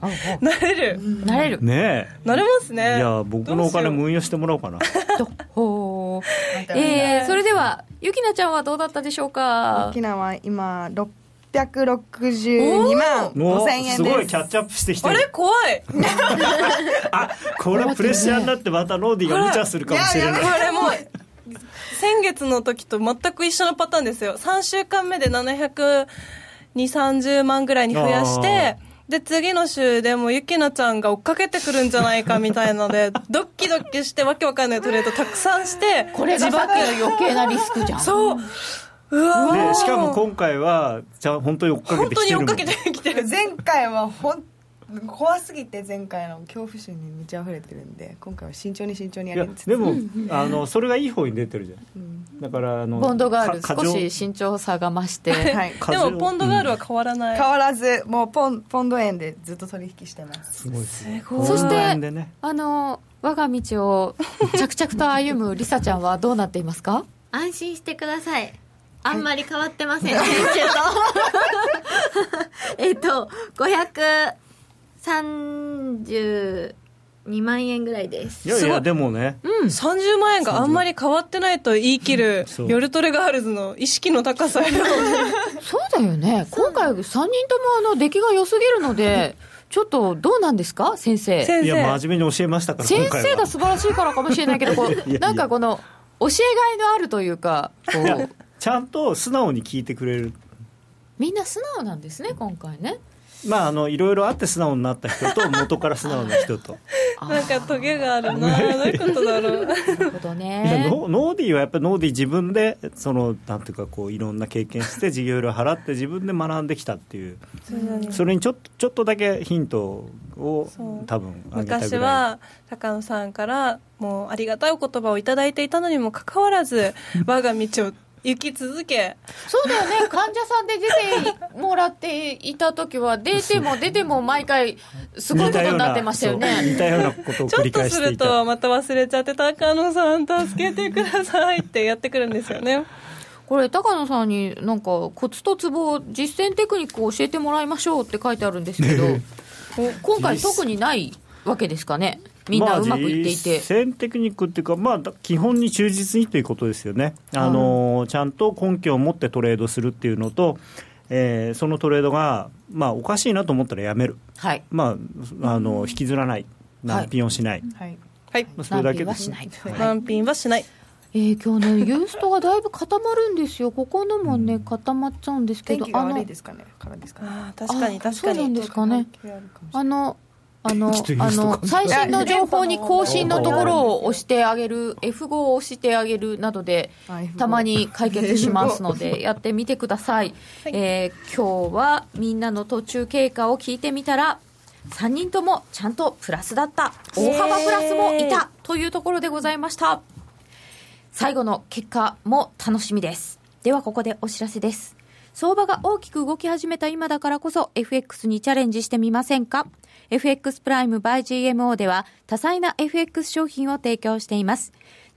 なれる。なれる。ねなれますえね。いや僕のお金どうしよ運用してもらおうかな。ほー。(laughs) えー、それでは、ゆきなちゃんはどうだったでしょうか？沖縄は今662万もう5000円です。すごいキャッチアップしてきてあれ？怖い。(laughs) あこれはプレッシャーになってまたローディが無茶するかもしれない。これもう先月の時と全く一緒のパターンですよ。3週間目で72030万ぐらいに増やしてで次の週でもうゆきなちゃんが追っかけてくるんじゃないかみたいので (laughs) ドッキドキしてわけわかんないトレードたくさんしてこれがさっきの余計なリスクじゃん。そう。うわでしかも今回はじゃあ本当に追っかけ本当に追っかてきてるもんけてきててる。前回はほん怖すぎて前回の恐怖心に満ち溢れてるんで今回は慎重に慎重にやりつつ。でも、あのそれがいい方に出てるじゃん、だからあのボンドガールか少し慎重さが増して、(laughs) はい。でもポンドガールは変わらない、変わらずもうポンポンド円でずっと取引してます。すごいですね。そしてね。あの我が道を着々と歩むリサちゃんはどうなっていますか？安心してください。あんまり変わってません、先週と。(laughs) えっと532万円ぐらいです。いやいやでもね。30万円があんまり変わってないと言い切るそう。ヨルトレガールズの意識の高さよ。(laughs) そうだよね。今回3人ともあの出来が良すぎるのでちょっとどうなんですか？先生。先いや生真面目に教えましたから先生が素晴らしいからかもしれないけどこういやなんかこの教えがいのあるというかこう。ちゃんと素直に聞いてくれるみんな素直なんですね今回ね。まああのいろいろあって素直になった人と (laughs) 元から素直な人と。(laughs) なんかトゲがあるなどういうことだろう。なるほどいやねノノーディーはやっぱりノーディー自分でそのなんていうかこういろんな経験して授業料払って自分で学んできたっていう。それにちょっとちょっとだけヒントを多分あげたぐらい。昔は高野さんからもうありがたいお言葉をいただいていたのにもかかわらず (laughs) 我が道を行き続け。そうだよね。(laughs) 患者さんで出てもらっていた時は出ても出ても毎回すごいことになってましたよね。似たようなことをちょ繰りっとするとまた忘れちゃって高野さん助けてくださいってやってくるんですよね。これ高野さんになんかコツとツボ実践テクニックを教えてもらいましょうって書いてあるんですけど今回特にないわけですかねみんなうまくいっていて、まあ、実践テクニックっていうか、まあ、基本に忠実にということですよね、あのちゃんと根拠を持ってトレードするっていうのと、えーそのトレードが、まあ、おかしいなと思ったらやめる、はい。まあ、あの引きずらない、難品をしない、はい。はい。まあ、それだけ難です品はしない、はい。難品はしない。えー今日ねユーストがだいぶ固まるんですよ。ここのもね固まっちゃうんですけ天気がどあの悪いですかね。からですかね。確かにあ確かそうなんにですかね。関係あるかもしれない。あのあのあの最新の情報に更新のところを押してあげる F5 を押してあげるなどであ F5 たまに解決しますので (laughs) やってみてください、えー今日はみんなの途中経過を聞いてみたら3人ともちゃんとプラスだった。大幅プラスもいたというところでございました。最後の結果も楽しみです。ではここでお知らせです。相場が大きく動き始めた今だからこそ FX にチャレンジしてみませんか？FX プライム by GMO では多彩な FX 商品を提供しています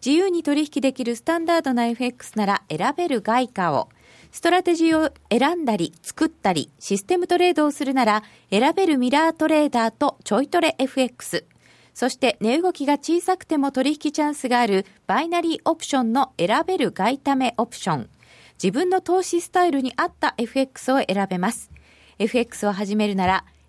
自由に取引できるスタンダードな FX なら選べる外為ストラテジーを選んだり作ったりシステムトレードをするなら選べるミラートレーダーとちょいトレ FX そして値動きが小さくても取引チャンスがあるバイナリーオプションの選べる外為オプション。自分の投資スタイルに合った FX を選べます。FX を始めるなら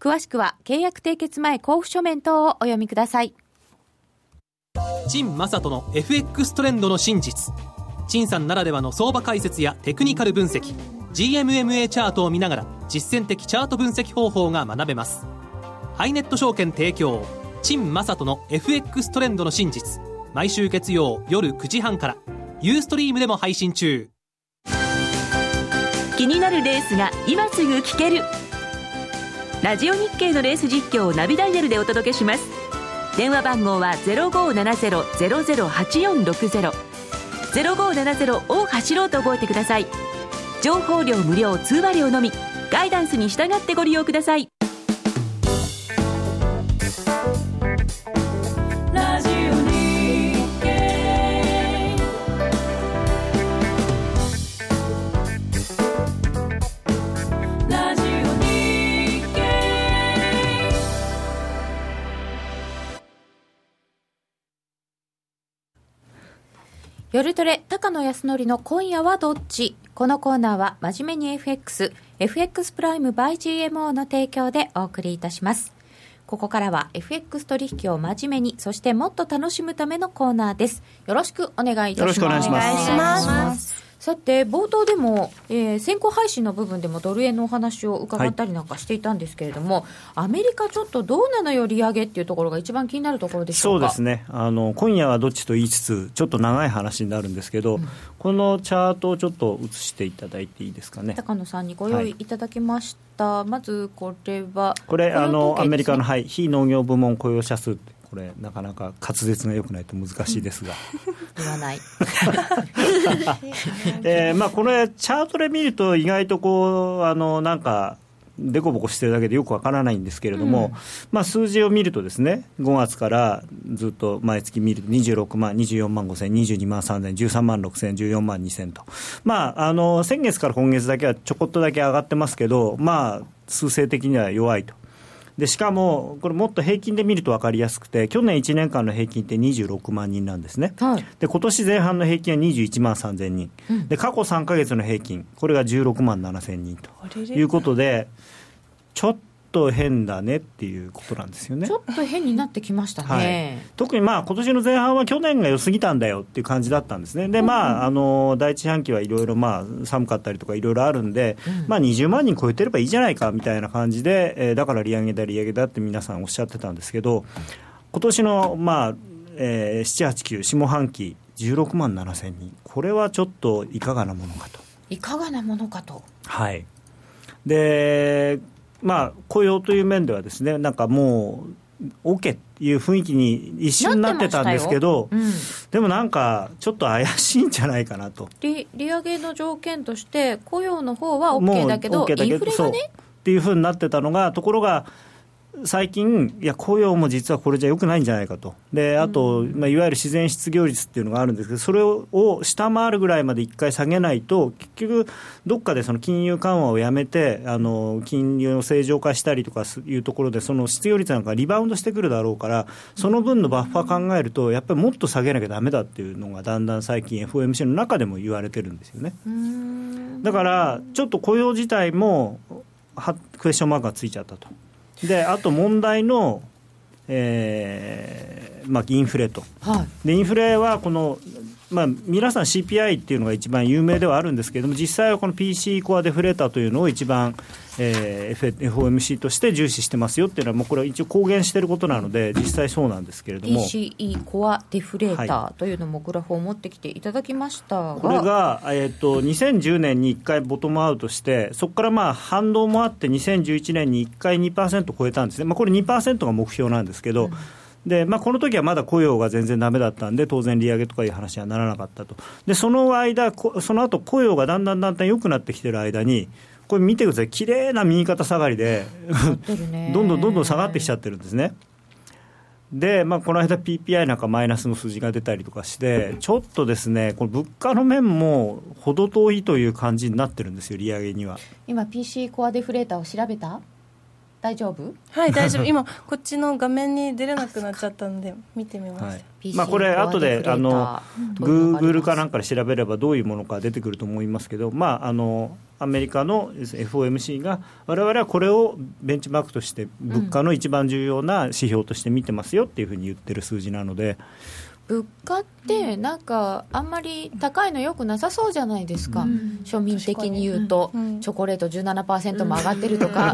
詳しくは契約締結前交付書面等をお読みください。陳正人の FX トレンドの真実。陳さんならではの相場解説やテクニカル分析。GMMA チャートを見ながら実践的チャート分析方法が学べます。ハイネット証券提供。陳正人の FX トレンドの真実。毎週月曜夜9時半から。ユーストリームでも配信中。気になるレースが今すぐ聞けるラジオ日経のレース実況をナビダイヤルでお届けします。電話番号は0570-008460 0570を走ろうと覚えてください。情報量無料通話料のみ。ガイダンスに従ってご利用ください。夜トレ高野康則の今夜はどっち？このコーナーは真面目に FX、FX プライム by GMO の提供でお送りいたします。ここからは FX 取引を真面目にそしてもっと楽しむためのコーナーです。よろしくお願いいたします。よろしくお願いします。お願いしますさて冒頭でも、えー先行配信の部分でもドル円のお話を伺ったりなんかしていたんですけれども、アメリカちょっとどうなのよ利上げっていうところが一番気になるところでしょか？そううですね。あの今夜はどっちと言いつつちょっと長い話になるんですけど、このチャートをちょっと映していただいていいですかね？高野さんにご用意いただきました、まずこれはこれあのアメリカの、ははい、非農業部門雇用者数これなかなか滑舌が良くないと難しいですが、(laughs) 言わない。(laughs) えーまあ、これチャートで見ると意外とこうあのなんかでこぼこしてるだけでよくわからないんですけれども、うん。まあ、数字を見るとですね5月からずっと毎月見ると26万24万5千22万3千13万6千14万2千と、まあ、あの先月から今月だけはちょこっとだけ上がってますけど、まあ、数勢的には弱いと。でしかも、これ、もっと平均で見ると分かりやすくて、去年1年間の平均って26万人なんですね、で今年前半の平均は21万3000人、うん。で過去3か月の平均、これが16万7000人ということで、ちょっと変だねっていうことなんですよね。ち。ょっと変になってきましたね、特にまあ今年の前半は去年が良すぎたんだよっていう感じだったんですね、でまあ、あの第一四半期はいろいろまあ寒かったりとかいろいろあるんで、まあ、20万人超えてればいいじゃないかみたいな感じで、えーだから利上げだ、利上げだって皆さんおっしゃってたんですけど、今年のまあ、えー、7、8、9、下半期、16万7千人、これはちょっといかがなものかと。いかがなものかと。はい、で、まあ、雇用という面ではですね、なんかもう、OK っていう雰囲気に一瞬なってたんですけど、うん。でもなんか、ちょっと怪しいんじゃないかなと。(laughs) 利利上げの条件として雇用の方はも OK うだけど OK だインフレそう。がねっていうふうになってたのが、ところが、最近、いや、雇用も実はこれじゃよくないんじゃないかと、であと、まあ、いわゆる自然失業率っていうのがあるんですけど、それを下回るぐらいまで一回下げないと、結局、どっかでその金融緩和をやめて、あの金融を正常化したりとかいうところで、その失業率なんかリバウンドしてくるだろうから、その分のバッファー考えると、やっぱりもっと下げなきゃだめだっていうのが、だんだん最近、FOMC の中でも言われてるんですよね。だから、ちょっと雇用自体もはクエスチョンマークがついちゃったと。であと問題の、えーまあ、インフレと、でインフレはこの、まあ、皆さん CPI っていうのが一番有名ではあるんですけれども、実際はこの PC コアデフレーターというのを一番、えー FOMC として重視してますよっていうのは、もうこれは一応公言していることなので、実際そうなんですけれども。PCE コアデフレータはーというのもグラフを持ってきていただきましたが。これが、えー、と2010年に1回ボトムアウトして、そこからまあ反動もあって、2011年に1回2%超えたんですね、まあ、これ2%が目標なんですけど、でまあ、この時はまだ雇用が全然だめだったんで、当然利上げとかいう話にはならなかったと、でその間、こその後雇用がだんだんだんだん良くなってきてる間に、これ見てください、綺麗な右肩下がりで、(laughs) どんどんどんどん下がってきちゃってるんですね。で、まあ、この間 PPI なんかマイナスの数字が出たりとかして、ちょっとですね、この物価の面も程遠いという感じになってるんですよ、利上げには。今 PC コアデフレーターを調べた大丈夫？はい大丈夫。(laughs) 今こっちの画面に出れなくなっちゃったんで見てみました、はい。まあ、これ、後であのグーグルかなんかで調べればどういうものか出てくると思いますけど、まあ、あのアメリカの FOMC が、我々はこれをベンチマークとして、物価の一番重要な指標として見てますよっていうふうに言ってる数字なので。物価ってなんかあんまり高いのよくなさそうじゃないですか、庶民的に言うと、チョコレート17%も上がってるとか、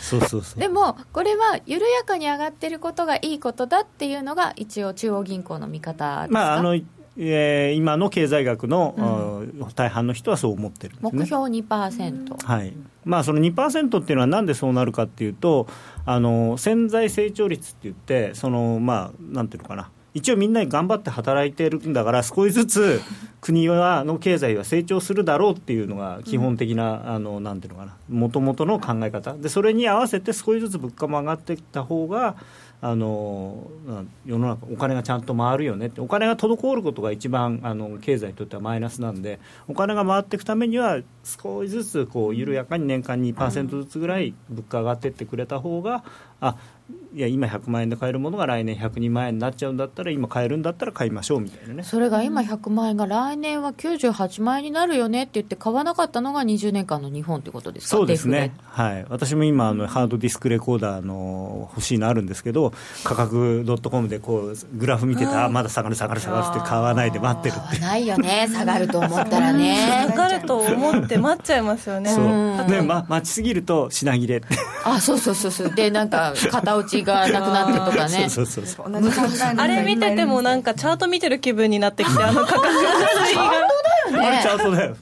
そうそうそう。でもこれは緩やかに上がってることがいいことだっていうのが一応中央銀行の見方ですか、まああのえー今の経済学の、大半の人はそう思ってるね。目標2%、はい。まあ、その2%っていうのはなんでそうなるかっていうとあの潜在成長率って言ってその、まあ、なんていうのかな一応みんな頑張って働いてるんだから少しずつ国はの経済は成長するだろうっていうのが基本的な、あのなんていうのかな元々の考え方。でそれに合わせて少しずつ物価も上がってきた方があのうん世の中お金がちゃんと回るよねって。お金が滞ることが一番あの経済にとってはマイナスなんでお金が回っていくためには少しずつこう緩やかに年間2%ずつぐらい物価上がっていってくれた方があいや今100万円で買えるものが来年102万円になっちゃうんだったら今買えるんだったら買いましょうみたいなね。それが今100万円が来年は98万円になるよねって言って買わなかったのが20年間の日本ってことですか？そうですね。はい、私も今あの、ハードディスクレコーダーの欲しいのあるんですけど、価格 .com でこうグラフ見てて、あまだ下がる、下がる、下がるって買わないで待ってるって。ないよね。下がると思ったらね。下がると思って待っちゃいますよね。そう。で、ま、待ちすぎると品切れって。あそうそうそうそう。でなんか (laughs) 型落ちがなくなってとかねそうそうそう同じ考えのあれ見ててもなんかチャート見てる気分になってきてあの価格の推移があれチャートだよ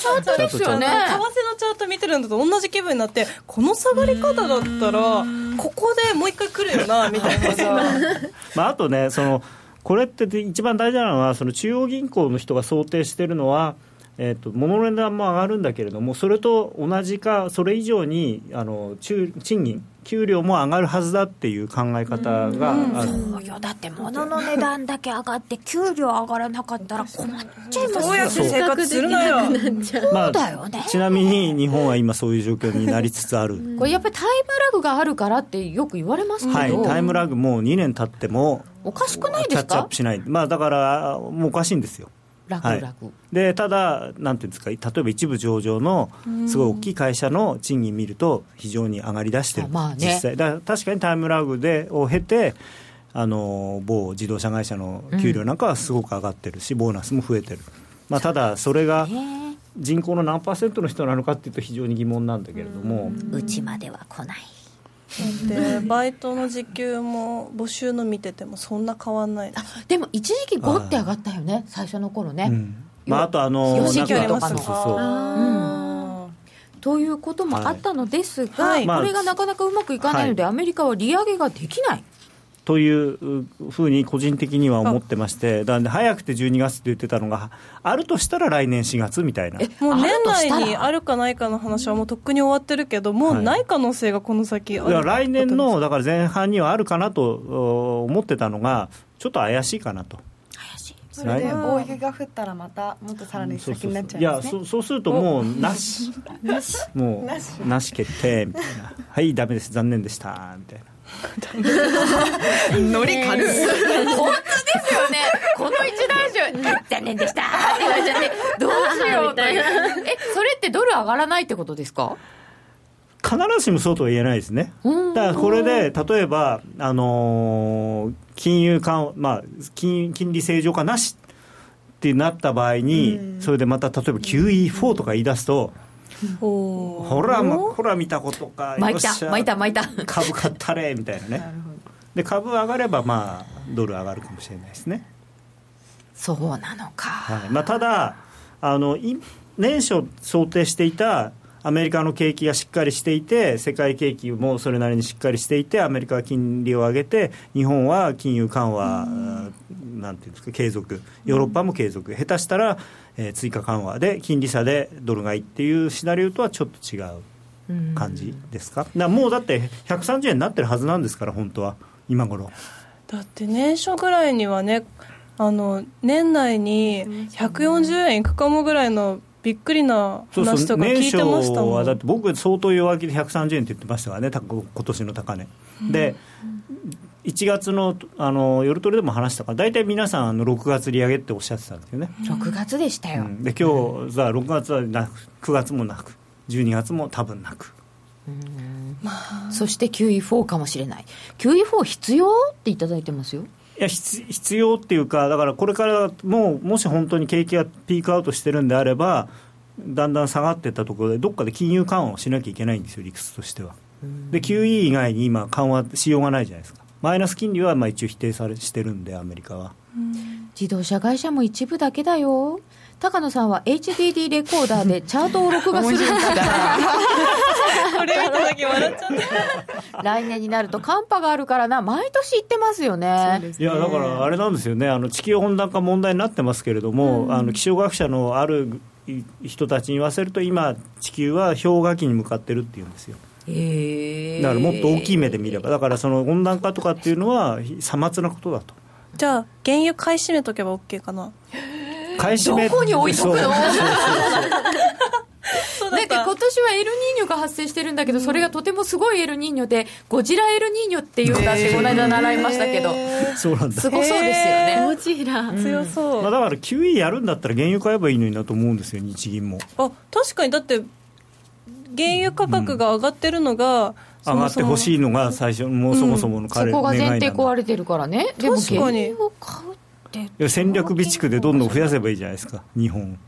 チャートですよね為替のチャート見てるのと同じ気分になってこの下がり方だったらここでもう一回来るよなみたいなまあ、あとねそのこれって一番大事なのはその中央銀行の人が想定してるのは、えー、と物の値段も上がるんだけれどもそれと同じかそれ以上にあの中賃金給料も上がるはずだっていう考え方がある。そうよ。だって物の値段だけ上がって給料上がらなかったら困っちゃいますよ。どうやって生活するのよ。まあそうだよね。ちなみに日本は今そういう状況になりつつある、これやっぱりタイムラグがあるからってよく言われますけど、はい、タイムラグもう2年経ってもおかしくないキャッですかチアップしない、まあ、だからもうおかしいんですよ。ラグラグ、でただ、なんていうんですか、例えば一部上場のすごい大きい会社の賃金見ると、非常に上がりだしてる、まあね。実際、だ確かにタイムラグでを経て、あの某自動車会社の給料なんかはすごく上がってるし、ボーナスも増えてる、まあ、ただ、それが人口の何パーセントの人なのかっていうと、非常に疑問なんだけれども。うちまでは来ないでバイトの時給も募集の見ててもそんな変わんないでも一時期ゴって上がったよね最初の頃ね、まあ、あとあの吉木とかのなんそうそう。ん。ということもあったのですが、はい。まあこれがなかなかうまくいかないので、アメリカは利上げができないというふうに個人的には思ってまして、だ早くて12月って言ってたのが、あるとしたら来年4月みたいな。もう年内にあるかないかの話はもうとっくに終わってるけどもうない可能性がこの先あるいや来年のだから前半にはあるかなとお思ってたのが、ちょっと怪しいかなと。それで大雪が降ったらまたもっとさらに先になっちゃいやいますね。そそうするともう (laughs) なし、もうなし。なし決定みたいな、はい、だめです、残念でした。みたいな。(laughs) ノリ軽い。(laughs) 本当ですよね。この一大事残念でしたって言われちゃってどうしようという。(laughs) えそれってドル上がらないってことですか？必ずしもそうとは言えないですね。だからこれで例えば、あのー金融緩和、まあ、金金利正常化なしってなった場合に、それでまた例えば QE4 とか言い出すと、ほら、ま、ほら見たことか、巻いた巻いた巻いた。株買ったれみたいなね。で株上がれば、まあ、ドル上がるかもしれないですね。そうなのか。はい。まあ、ただあの、い年初想定していたアメリカの景気がしっかりしていて、世界景気もそれなりにしっかりしていて、アメリカは金利を上げて、日本は金融緩和、なんていうんですか、継続、ヨーロッパも継続、下手したら、えー追加緩和で、金利差でドル買いっていうシナリオとはちょっと違う感じですか、だからもうだって、130円になってるはずなんですから、本当は、今頃。だって年初ぐらいにはねあの年内に140円いくかもぐらいのびっくりな話とか聞いてましたもん。年初はだって僕相当弱気で130円って言ってましたからねた今年の高値、で1月のあの夜トレでも話したから大体皆さんあの6月利上げっておっしゃってたんですよね、6月でしたよ、で今日さ6月はなく9月もなく12月も多分なく。そして QE4 かもしれない。QE4 必要っていただいてますよ。いや必必要っていうかだからこれからもうもし本当に景気がピークアウトしてるんであればだんだん下がっていったところでどっかで金融緩和をしなきゃいけないんですよ理屈としては。で QE 以外に今緩和しようがないじゃないですかマイナス金利はまあ一応否定されしてるんでアメリカは。自動車会社も一部だけだよ。高野さんは HDD レコーダーでチャートを録画するんだ。か (laughs) らこれ見た時笑っちゃった。来年になると寒波があるからな。毎年言ってますよね。いやだからあれなんですよね。あの地球温暖化問題になってますけれども、あの気象学者のある人たちに言わせると今地球は氷河期に向かってるっていうんですよへだからもっと大きい目で見ればだからその温暖化とかっていうのはさまつなことだと。じゃあ原油買い占めとけば OK かな。買い占めどこに置いとくの？そうそうそうそうそう。なんか今年はエルニーニョが発生してるんだけど、それがとてもすごいエルニーニョでゴジラエルニーニョっていうんだってこの間習いましたけど、そうなんだ。すごそうですよね、ゴジラ。強そう、まあ、だから QE やるんだったら原油買えばいいのになと思うんですよ日銀も。あ確かに。だって原油価格が上がってるのが、上がってほしいのが最初もうそもそものそ彼、こが前提壊れてるからね、でも確かに。原油を買うって、いや戦略備蓄でどんどん増やせばいいじゃないですか日本。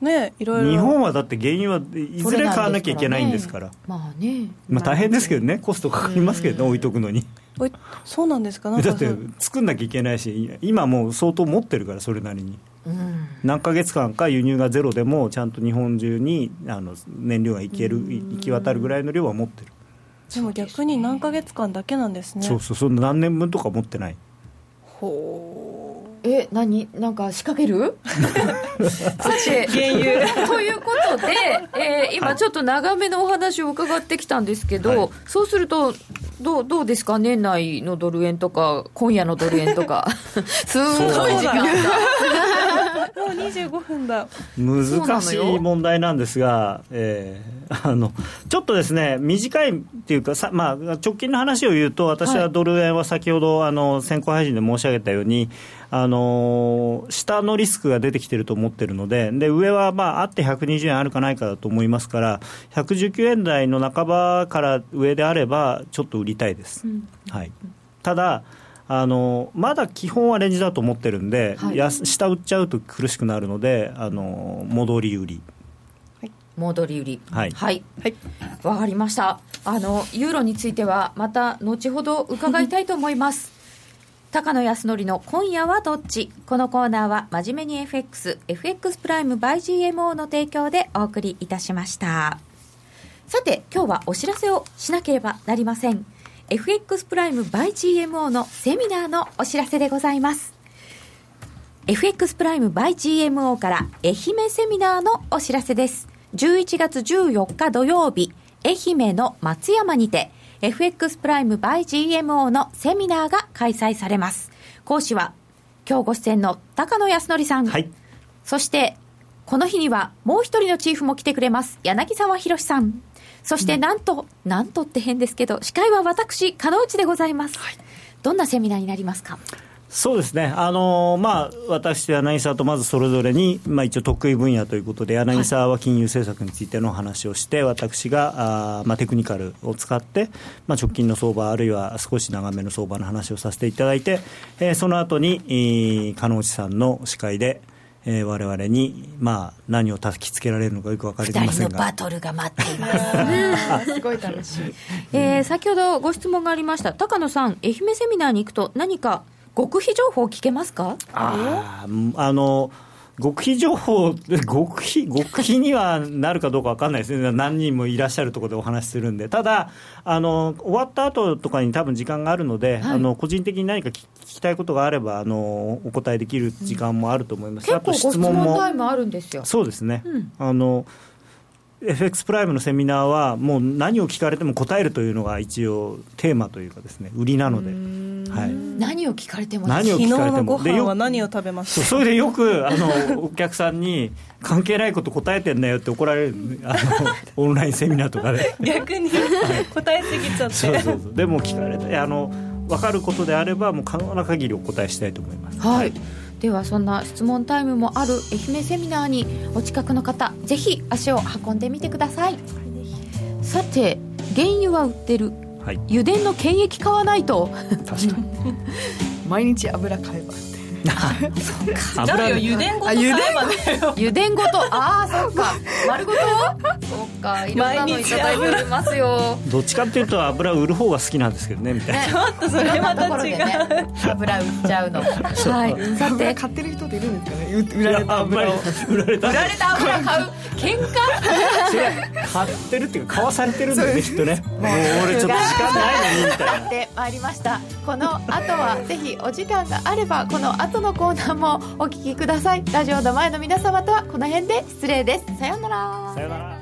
ねいろいろ。日本はだって原油はいずれ買わなきゃいけないんですから。まあね、まあ大変ですけどねコストかかりますけどね置いとくのに。そうなんですか？なんかだって作んなきゃいけないし今もう相当持ってるからそれなりに。うん、何ヶ月間か輸入がゼロでもちゃんと日本中にあの燃料がいける行き渡るぐらいの量は持ってる。でも逆に何ヶ月間だけなんですね。そうそうそんな何年分とか持ってない。ほえ何？なんか仕掛ける？さ (laughs) て原油ということで、えー今ちょっと長めのお話を伺ってきたんですけど、はい。そうするとどうどうですか？年内のドル円とか今夜のドル円とか。(laughs) すごい時間もう25分だ。難しい問題なんですが、えーあのちょっとですね短いっていうかさ、まあ、直近の話を言うと私はドル円は先ほどあの先行配信で申し上げたようにあの下のリスクが出てきてると思ってるのでで上はまああって120円あるかないかだと思いますから119円台の半ばから上であればちょっと売りたいです。はい、ただあのまだ基本はレンジだと思ってるんで、はい。下売っちゃうと苦しくなるのであの戻り売り。戻り売り。はい。はい。わ、かりました。あのユーロについてはまた後ほど伺いたいと思います。(laughs) 高野康則の今夜はどっち？このコーナーは真面目に FXFX プライム by GMO の提供でお送りいたしました。さて今日はお知らせをしなければなりません FX プライム by GMO のセミナーのお知らせでございます FX プライム by GMO から愛媛セミナーのお知らせです。11月14日土曜日、愛媛の松山にて FX プライム by GMO のセミナーが開催されます。講師は今日ご出演の高野康則さん。はいそして、この日にはもう一人のチーフも来てくれます。柳沢博さん。そしてなんと、なんとって変ですけど、司会は私、加納内でございます。どんなセミナーになりますか？そうですね、あのまあ、私と柳沢とまずそれぞれに、まあ、一応得意分野ということで、柳沢は金融政策についての話をして、私があー、まあ、テクニカルを使って、まあ、直近の相場、あるいは少し長めの相場の話をさせていただいて、えーその後に、えー、加納内さんの司会で、えー、我々に、まあ、何を焚きつけられるのかよく分かり二ませんが。人のバトルが待っています。(laughs) すごい楽しいえー先ほどご質問がありました高野さん愛媛セミナーに行くと何か極秘情報を聞けますか？あーあの極秘情報、(laughs) 極秘極秘にはなるかどうか分かんないですね、何人もいらっしゃるところでお話しするんで、ただ、あの終わった後とかに多分時間があるので、はい。あの個人的に何か聞聞きたいことがあればあの、お答えできる時間もあると思います、結構ご質問タイムあるんですよ。そうですね、うん。あの FX プライムのセミナーは、もう何を聞かれても答えるというのが一応、テーマというかですね、売りなので。はい。何を聞かれても何を昨日聞かれても。のご飯は何を食べました？それでよくあのお客さんに関係ないこと答えてんだよって怒られる。あの (laughs) オンラインセミナーとかで。逆に答えすぎちゃって。そうそうそう。でも聞かれてあの分かることであればもう可能な限りお答えしたいと思います。はい、ではそんな質問タイムもある愛媛セミナーにお近くの方ぜひ足を運んでみてください。さて原油は売ってる。はい。油田の権益買わないと。確かに。(laughs) 毎日油買えばって油油田ごとあ油田ごと。ああそっか。丸ごと？そっか。いろんなのいただいておりますよ。どっちかっていうと油売る方が好きなんですけどねみたいな、ね。ちょっとそれまた違う、ね油売っちゃうの。はい。さて。油買ってる人っているんですかね。う売られた油。を売られた。売られた油買う？喧嘩？買ってるっていうか買わされてるんだよねきっとね。もう俺ちょっと時間ないのにみたいな。やってまいりました。この後はぜひお時間があればこの後のコーナーもお聞きください。ラジオの前の皆様とはこの辺で失礼です。さようなら。さようなら。